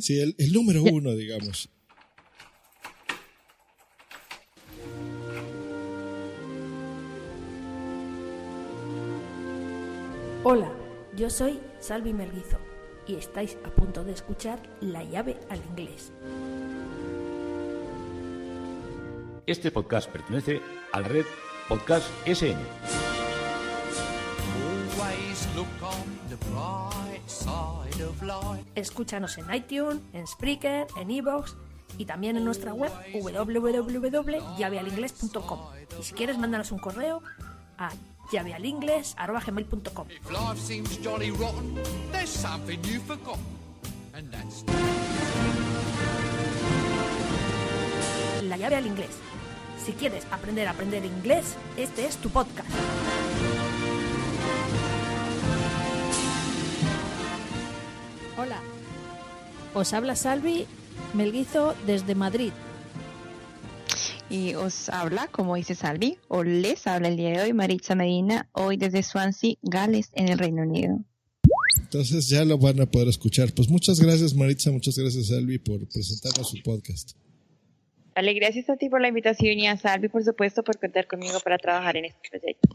Sí, el, el número uno, digamos. Hola, yo soy Salvi Melguizo y estáis a punto de escuchar La llave al inglés. Este podcast pertenece a la red Podcast SN. Escúchanos en iTunes, en Spreaker, en Evox y también en nuestra web www.llavealingles.com. Y si quieres, mándanos un correo a something you've forgotten. And that's La llave al inglés. Si quieres aprender a aprender inglés, este es tu podcast. Hola, os habla Salvi Melguizo desde Madrid. Y os habla, como dice Salvi, o les habla el día de hoy Maritza Medina, hoy desde Swansea, Gales, en el Reino Unido. Entonces ya lo van a poder escuchar. Pues muchas gracias Maritza, muchas gracias Alvi por presentarnos su podcast. Vale, gracias a ti por la invitación y a Salvi, por supuesto, por contar conmigo para trabajar en este proyecto.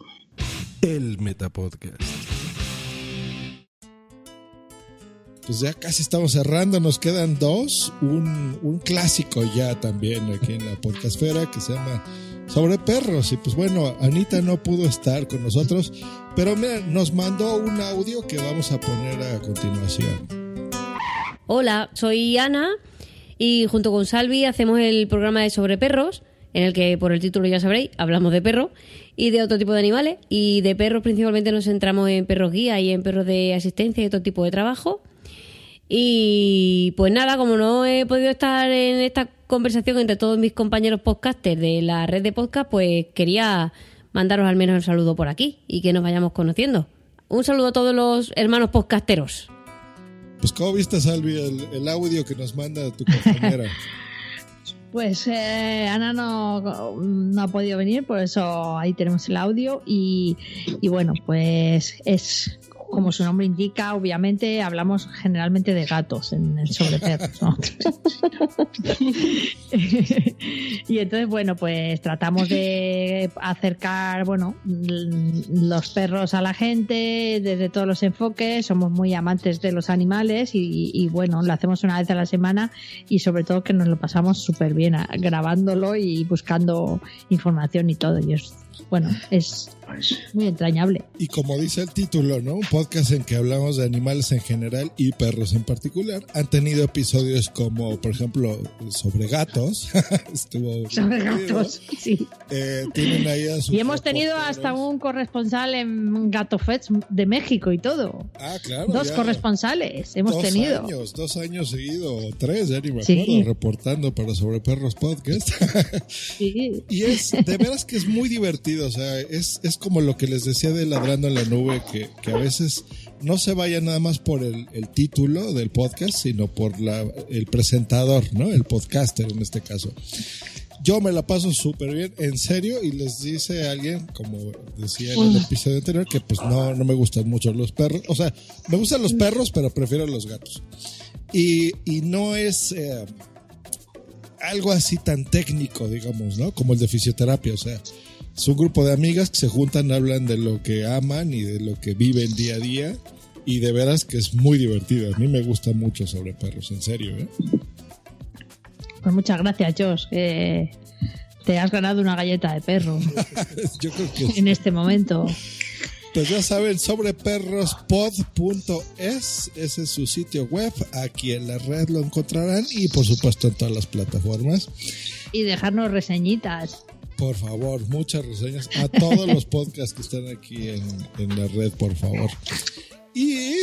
El Metapodcast. Pues ya casi estamos cerrando, nos quedan dos. Un, un clásico ya también aquí en la podcastfera que se llama Sobre Perros. Y pues bueno, Anita no pudo estar con nosotros, pero mira, nos mandó un audio que vamos a poner a continuación. Hola, soy Ana y junto con Salvi hacemos el programa de Sobre Perros, en el que por el título ya sabréis, hablamos de perros y de otro tipo de animales. Y de perros principalmente nos centramos en perros guía y en perros de asistencia y otro tipo de trabajo. Y pues nada, como no he podido estar en esta conversación entre todos mis compañeros podcasters de la red de podcast, pues quería mandaros al menos el saludo por aquí y que nos vayamos conociendo. Un saludo a todos los hermanos podcasteros. Pues ¿cómo viste, Salvi, el, el audio que nos manda tu compañera? Pues eh, Ana no, no ha podido venir, por eso ahí tenemos el audio y, y bueno, pues es como su nombre indica, obviamente hablamos generalmente de gatos en el sobre perros, ¿no? y entonces, bueno, pues tratamos de acercar, bueno, los perros a la gente desde todos los enfoques, somos muy amantes de los animales y, y, bueno, lo hacemos una vez a la semana y sobre todo que nos lo pasamos súper bien grabándolo y buscando información y todo. Y es, bueno, es muy entrañable. Y como dice el título, ¿no? Un podcast en que hablamos de animales en general y perros en particular. Han tenido episodios como, por ejemplo, sobre gatos. Estuvo Sobre divertido. gatos, sí. Eh, tienen ahí a sus Y hemos tenido hasta un corresponsal en Gato Fest de México y todo. Ah, claro. Dos ya. corresponsales hemos dos tenido. años, dos años seguidos, tres, ya ni me Sí. acuerdo, reportando para Sobre Perros Podcast. Y es, de veras que es muy divertido, o sea, es, es como lo que les decía de Ladrando en la Nube, que, que a veces no se vaya nada más por el, el título del podcast, sino por la, el presentador, ¿no? El podcaster en este caso. Yo me la paso súper bien, en serio, y les dice alguien, como decía en el episodio anterior, que pues no, no me gustan mucho los perros. O sea, me gustan los perros, pero prefiero los gatos. Y, y no es eh, algo así tan técnico, digamos, ¿no? Como el de fisioterapia. O sea, es un grupo de amigas que se juntan, hablan de lo que aman y de lo que viven día a día. Y de veras que es muy divertido. A mí me gusta mucho sobre perros, en serio, ¿eh? Pues muchas gracias, Josh. te has ganado una galleta de perro Yo creo que en este momento. Pues ya saben, sobreperrospod.es, ese es su sitio web, aquí en la red lo encontrarán y por supuesto en todas las plataformas. Y dejarnos reseñitas. Por favor, muchas reseñas a todos los podcasts que están aquí en, en la red, por favor. Y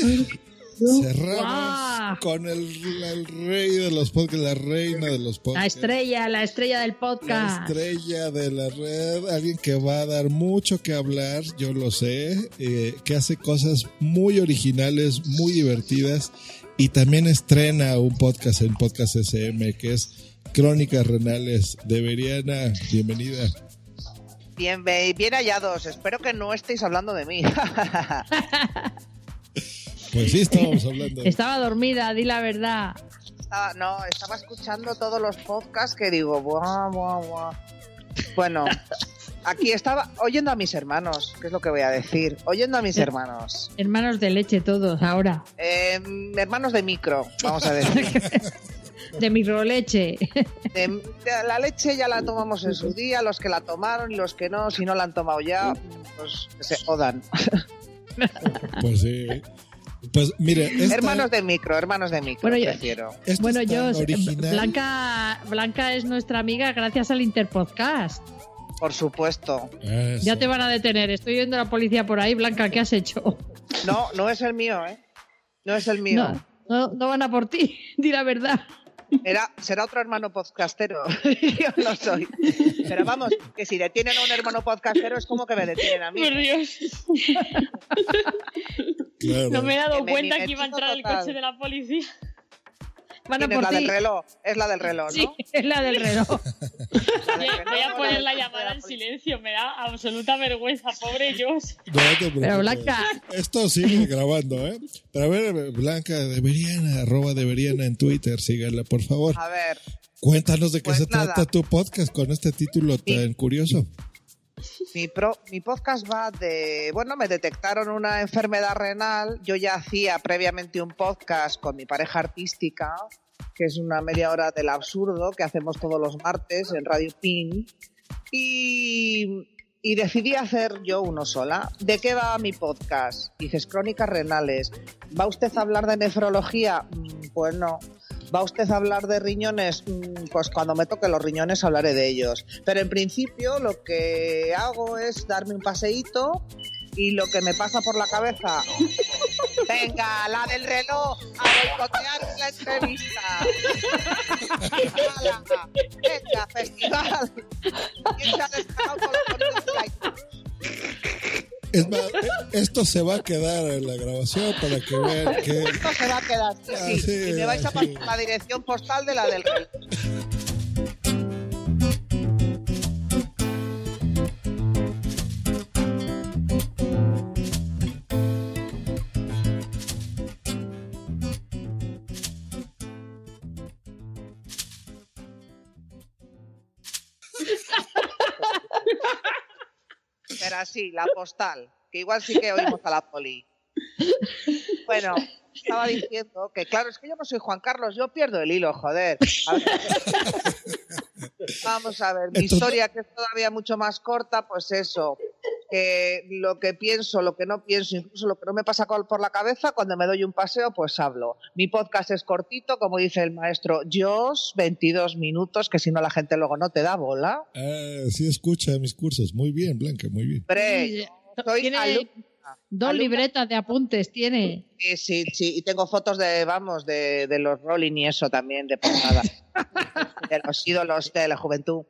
cerramos con el, el rey de los podcasts, la reina de los La podcasts. estrella, la estrella del La podcast. estrella de la red, alguien que va a dar mucho que hablar, yo lo sé, eh, que hace cosas muy originales, muy divertidas y también estrena un podcast en Podcast SM que es Crónicas Renales de Veriana. Bienvenida. Bien, bien hallados. Espero que no estéis hablando de mí. Pues sí, estábamos hablando. Estaba dormida, di la verdad. Estaba- no, estaba escuchando todos los podcasts que digo, buah, buah, buah. Bueno, aquí estaba oyendo a mis hermanos, que es lo que voy a decir. Oyendo a mis hermanos. Hermanos de leche todos ahora. Eh, hermanos de micro, vamos a decir. De microleche. De- de- la leche ya la tomamos en su día, los que la tomaron y los que no, si no la han tomado ya, pues se jodan. Pues sí. Pues mire, esta- Hermanos de micro, hermanos de micro, Bueno, yo- prefiero. Bueno, yo, original. Blanca, Blanca es nuestra amiga gracias al Interpodcast. Por supuesto. Eso. Ya te van a detener. Estoy viendo a la policía por ahí. Blanca, ¿qué has hecho? No, no es el mío, ¿eh? No es el mío. No, no, no van a por ti. Di la verdad. Era, será otro hermano podcastero. Yo no soy. Pero vamos, que si detienen a un hermano podcastero es como que me detienen a mí. Por Dios. Claro. No me he dado Que me cuenta que iba a entrar el coche de la policía. Van a ¿Quién es por la del reloj? Es la del reloj, ¿no? Sí, es la del reloj. Voy a- voy a poner la llamada en silencio. Me da absoluta vergüenza, pobre Josh. No te preocupes. Pero Blanca, Esto sigue grabando, ¿eh? Pero a ver, Blanca, Deberiana, arroba Deberiana en Twitter, síganla, por favor. A ver, Cuéntanos de qué Pues se nada. trata tu podcast con este título tan curioso. Mi, pro, mi podcast va de... Bueno, me detectaron una enfermedad renal. Yo ya hacía previamente un podcast con mi pareja artística, que es una media hora del absurdo, que hacemos todos los martes en Radio Pin. Y, y decidí hacer yo uno sola. ¿De qué va mi podcast? Dices, crónicas renales. ¿Va usted a hablar de nefrología? Mm, Pues no. ¿Va usted a hablar de riñones? Mm, Pues cuando me toque los riñones hablaré de ellos. Pero en principio lo que hago es darme un paseíto y lo que me pasa por la cabeza. Venga, la del reloj, a boicotear la entrevista. Venga, festival. ¿Quién se ha Es más, esto se va a quedar en la grabación para que vean que... Esto se va a quedar sí, Ah, sí. y me vais a pasar la dirección postal de la del reloj. Así, la postal, que igual sí que oímos a la poli. Bueno, estaba diciendo que, claro, es que yo no soy Juan Carlos, yo pierdo el hilo, joder. A ver. Vamos a ver, mi historia que es todavía mucho más corta, pues eso, que lo que pienso, lo que no pienso, incluso lo que no me pasa por la cabeza, cuando me doy un paseo, pues hablo. Mi podcast es cortito, como dice el maestro Joss, 22 minutos, que si no la gente luego no te da bola. Ah, sí escucha mis cursos. Muy bien, Blanca, muy bien. Yo soy alumna. Dos alumna. libretas de apuntes, tiene. Sí, sí, sí, y tengo fotos de, vamos, de, de los Rolling y eso también, de portada, de los ídolos de la juventud.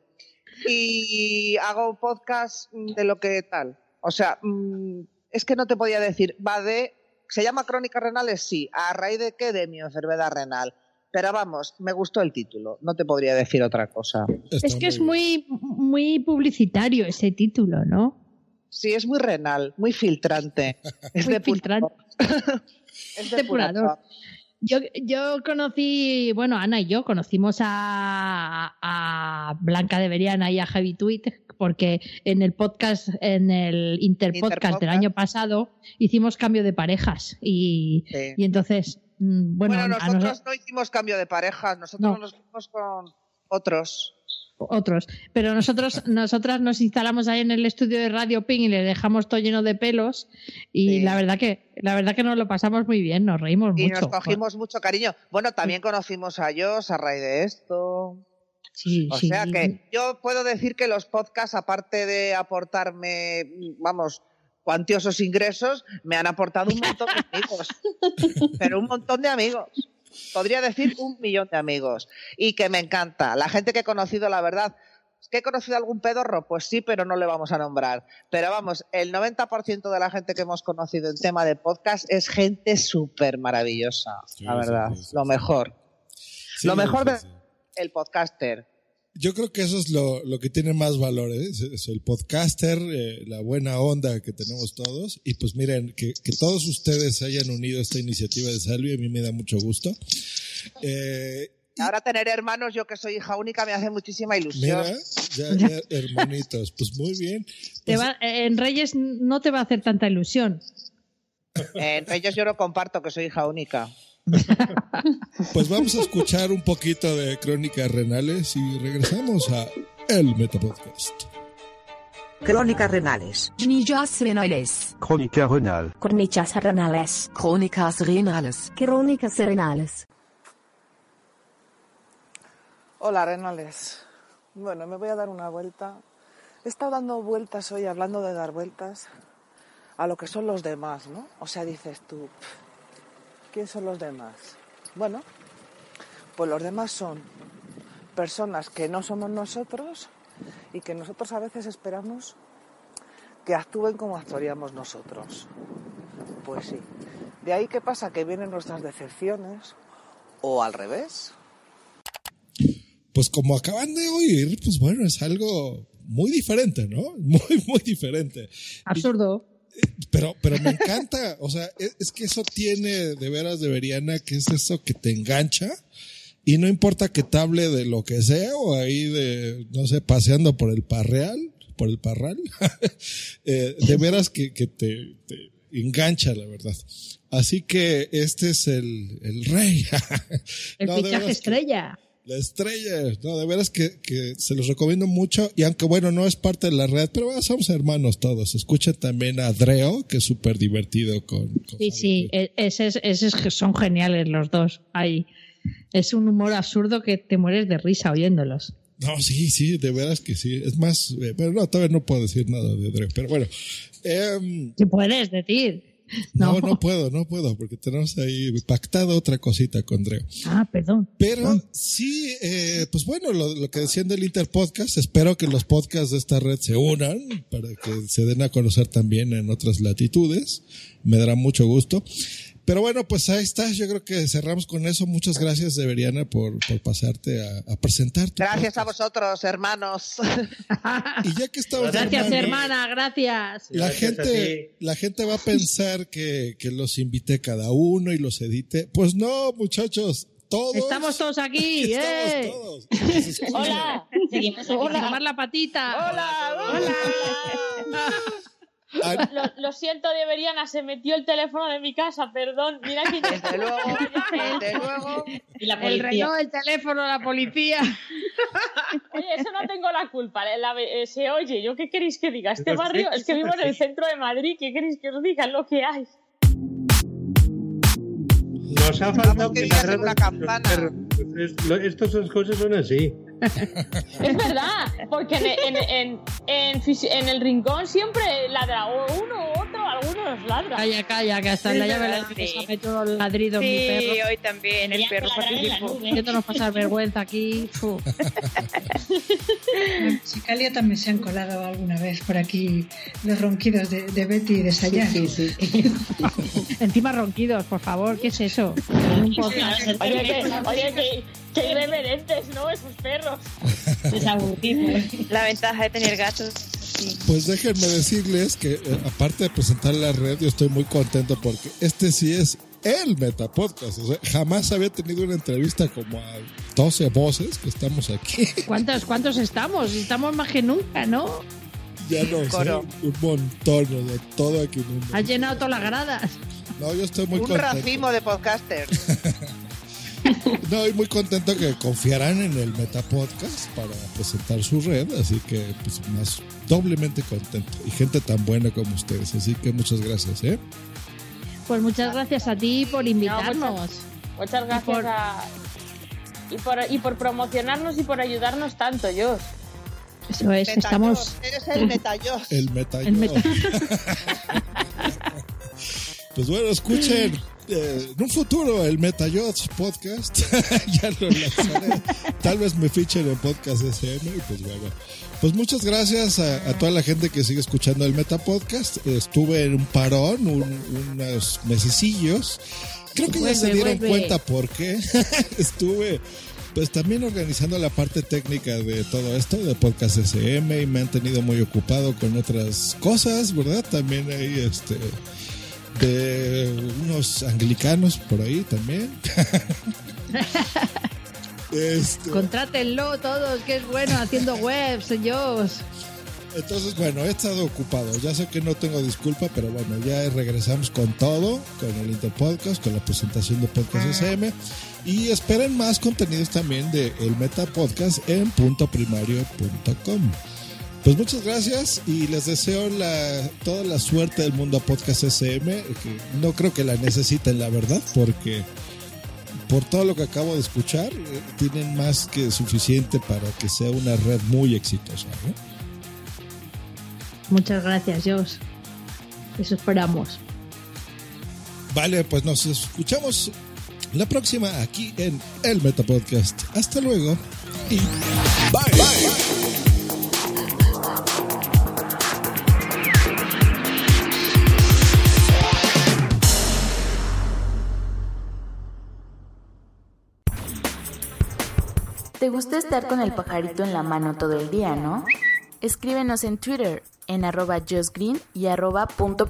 Y hago podcast de lo que tal. O sea, mm, es que no te podía decir, va de, ¿se llama crónicas renales? Sí. ¿A raíz de qué? De mi enfermedad renal. Pero vamos, me gustó el título, no te podría decir otra cosa. es que es muy, muy publicitario ese título, ¿no? Sí, es muy renal, muy filtrante. Es Muy depurador. es depurador. Yo, yo conocí, bueno, Ana y yo conocimos a, a Blanca de Beriana y a Javi Tweet porque en el podcast, en el Interpodcast Interpodcast. del año pasado, hicimos cambio de parejas y, Sí. y entonces, mm, bueno, Bueno, nosotros noso- no hicimos cambio de pareja, nosotros No. nos fuimos con otros. Otros, pero nosotros, nosotras nos instalamos ahí en el estudio de Radio Ping y le dejamos todo lleno de pelos y Sí. la verdad que, la verdad que nos lo pasamos muy bien, nos reímos Y mucho. nos cogimos mucho cariño. Bueno, también conocimos a Jos a raíz de esto. Sí, O sí. sea que yo puedo decir que los podcasts, aparte de aportarme, vamos, cuantiosos ingresos, me han aportado un montón de amigos. Pero un montón de amigos. Podría decir un millón de amigos. Y que me encanta. La gente que he conocido, la verdad, ¿que he conocido algún pedorro? Pues sí, pero no le vamos a nombrar. Pero vamos, el 90% de la gente que hemos conocido en tema de podcast es gente súper maravillosa. la sí, verdad. Lo mejor. Lo mejor sí, de podcaster. Yo creo que eso es lo, lo que tiene más valor, ¿eh? es, es el podcaster, eh, la buena onda que tenemos todos. Y pues miren, que, que todos ustedes se hayan unido a esta iniciativa de Salvi, a mí me da mucho gusto. Eh, Ahora tener hermanos, yo que soy hija única, me hace muchísima ilusión. mira, ya, ya, hermanitos, pues muy bien. Te va- en Reyes no te va a hacer tanta ilusión. Eh, Entre ellos yo no comparto que soy hija única. Pues vamos a escuchar un poquito de crónicas renales y regresamos a El Metapodcast. Crónicas renales. Crónicas renales. Crónica renal. Crónicas renales. Crónicas renales. Crónicas renales. Hola, Renales. Bueno, me voy a dar una vuelta. He estado dando vueltas hoy, hablando de dar vueltas a lo que son los demás, ¿no? O sea, dices tú, "Pff, ¿quién son los demás? Bueno, pues los demás son personas que no somos nosotros y que nosotros a veces esperamos que actúen como actuaríamos nosotros. Pues sí. De ahí qué pasa, que vienen nuestras decepciones o al revés. Pues como acaban de oír, pues bueno, es algo muy diferente, ¿no? Muy, muy diferente. Absurdo. Pero, pero me encanta, o sea, es, es que eso tiene de veras de Veriana, que es eso que te engancha y no importa que te hable de lo que sea o ahí de, no sé, paseando por el parreal, por el parral, eh, de veras que, que te, te engancha, la verdad. Así que este es el, el rey. El No, fichaje que- estrella. La estrella, no, de veras que, que se los recomiendo mucho y aunque bueno, no es parte de la red, pero bueno, somos hermanos todos. Escuchen también a Dreo, que es súper divertido con, con- Sí, sí, e- esos, son geniales los dos. Ahí. Es un humor absurdo que te mueres de risa oyéndolos. No, sí, sí, de veras que sí. Es más, eh, pero no, todavía no puedo decir nada de Dreo, pero bueno. em, ¿Qué puedes decir? no, no puedo, no puedo, porque tenemos ahí pactado otra cosita con Dreo. Ah, perdón. Pero sí, eh, pues bueno, lo, lo que decían del Interpodcast, espero que los podcasts de esta red se unan para que se den a conocer también en otras latitudes. Me dará mucho gusto. Pero bueno, pues ahí está. Yo creo que cerramos con eso. Muchas gracias, Everiana, por, por pasarte a, a presentar. Gracias a vosotros, hermanos. Y ya que estamos Gracias, hermanos, hermana, gracias. La gente, la gente va a pensar que, que los invité cada uno y los edité. Pues no, muchachos, todos. Estamos todos aquí, ¿eh? Hola. Seguimos Hola. Tomar la patita. Hola, Lo, lo siento, de Beriana, se metió el teléfono de mi casa, perdón. Mira que Desde luego, desde luego. Y la El reloj, el teléfono, la policía. Oye, eso no tengo la culpa. la- la- eh, se oye, ¿yo qué queréis que diga? Este barrio es que vivo en el centro de Madrid. ¿Qué queréis que os diga? Es lo que hay. Nos ha faltado que que la una campana. Estas cosas son así. Es verdad, porque en, en, en, en fisi- en el rincón siempre ladra uno u otro, algunos ladran. Calla, calla, que hasta en la llave la sí. ha metido los ladridos mi Sí, perro. hoy también el perro participó. Haciéndonos pasar vergüenza aquí. Fu. En Musicalia también se han colado alguna vez por aquí los ronquidos de, de Betty y de Sayan. Encima ronquidos, por favor, ¿qué es eso? Que, oye, que, que irreverentes, ¿no? Esos perros. La ventaja de tener gatos. sí. Pues déjenme decirles que eh, aparte de presentar la red, yo estoy muy contento porque este sí es el Metapodcast. O sea, jamás había tenido una entrevista como a 12 voces que estamos aquí. ¿Cuántos, ¿Cuántos estamos? Estamos más que nunca, ¿no? Ya no sé, un montón, sea, todo aquí. en un- Has llenado todas las gradas. No, yo estoy muy Un contento. racimo de podcasters. No, y muy contento que confiarán en el Metapodcast para presentar su red, así que pues más doblemente contento. Y gente tan buena como ustedes, así que muchas gracias, ¿eh? Pues muchas gracias a ti por invitarnos. Muchas gracias por- a. Y por, y por promocionarnos y por ayudarnos tanto, yo. Eso es, estamos. Eres el metayos. El Meta. El meta- Pues bueno, escuchen eh, en un futuro el MetaYots podcast. ya lo lanzaré. Tal vez me fichen en podcast SM y pues bueno. Pues muchas gracias a, a toda la gente que sigue escuchando el Meta Podcast. Estuve en un parón, un- unos mesecillos. Creo que ya se Vuelve, dieron vuelve. cuenta por qué. Estuve pues también organizando la parte técnica de todo esto de Podcast SM y me han tenido muy ocupado con otras cosas, ¿verdad? También hay este de unos anglicanos por ahí también. Este, Contrátenlo todos, que es bueno haciendo webs, ellos. entonces, bueno, he estado ocupado. Ya sé que no tengo disculpa, pero bueno, ya regresamos con todo, con el Interpodcast, con la presentación de Podcast SM. Y esperen más contenidos también de el Meta Podcast en puntoprimario.com. Pues muchas gracias y les deseo la, toda la suerte del mundo a Podcast SM, que no creo que la necesiten, la verdad, porque por todo lo que acabo de escuchar, eh, tienen más que suficiente para que sea una red muy exitosa. ¿no? Muchas gracias, Josh. Eso esperamos. Vale, pues nos escuchamos la próxima aquí en el Meta Podcast. Hasta luego y bye. Te gusta estar con el pajarito en la mano todo el día, ¿no? Escríbenos en Twitter en arroba justgreen y arroba punto.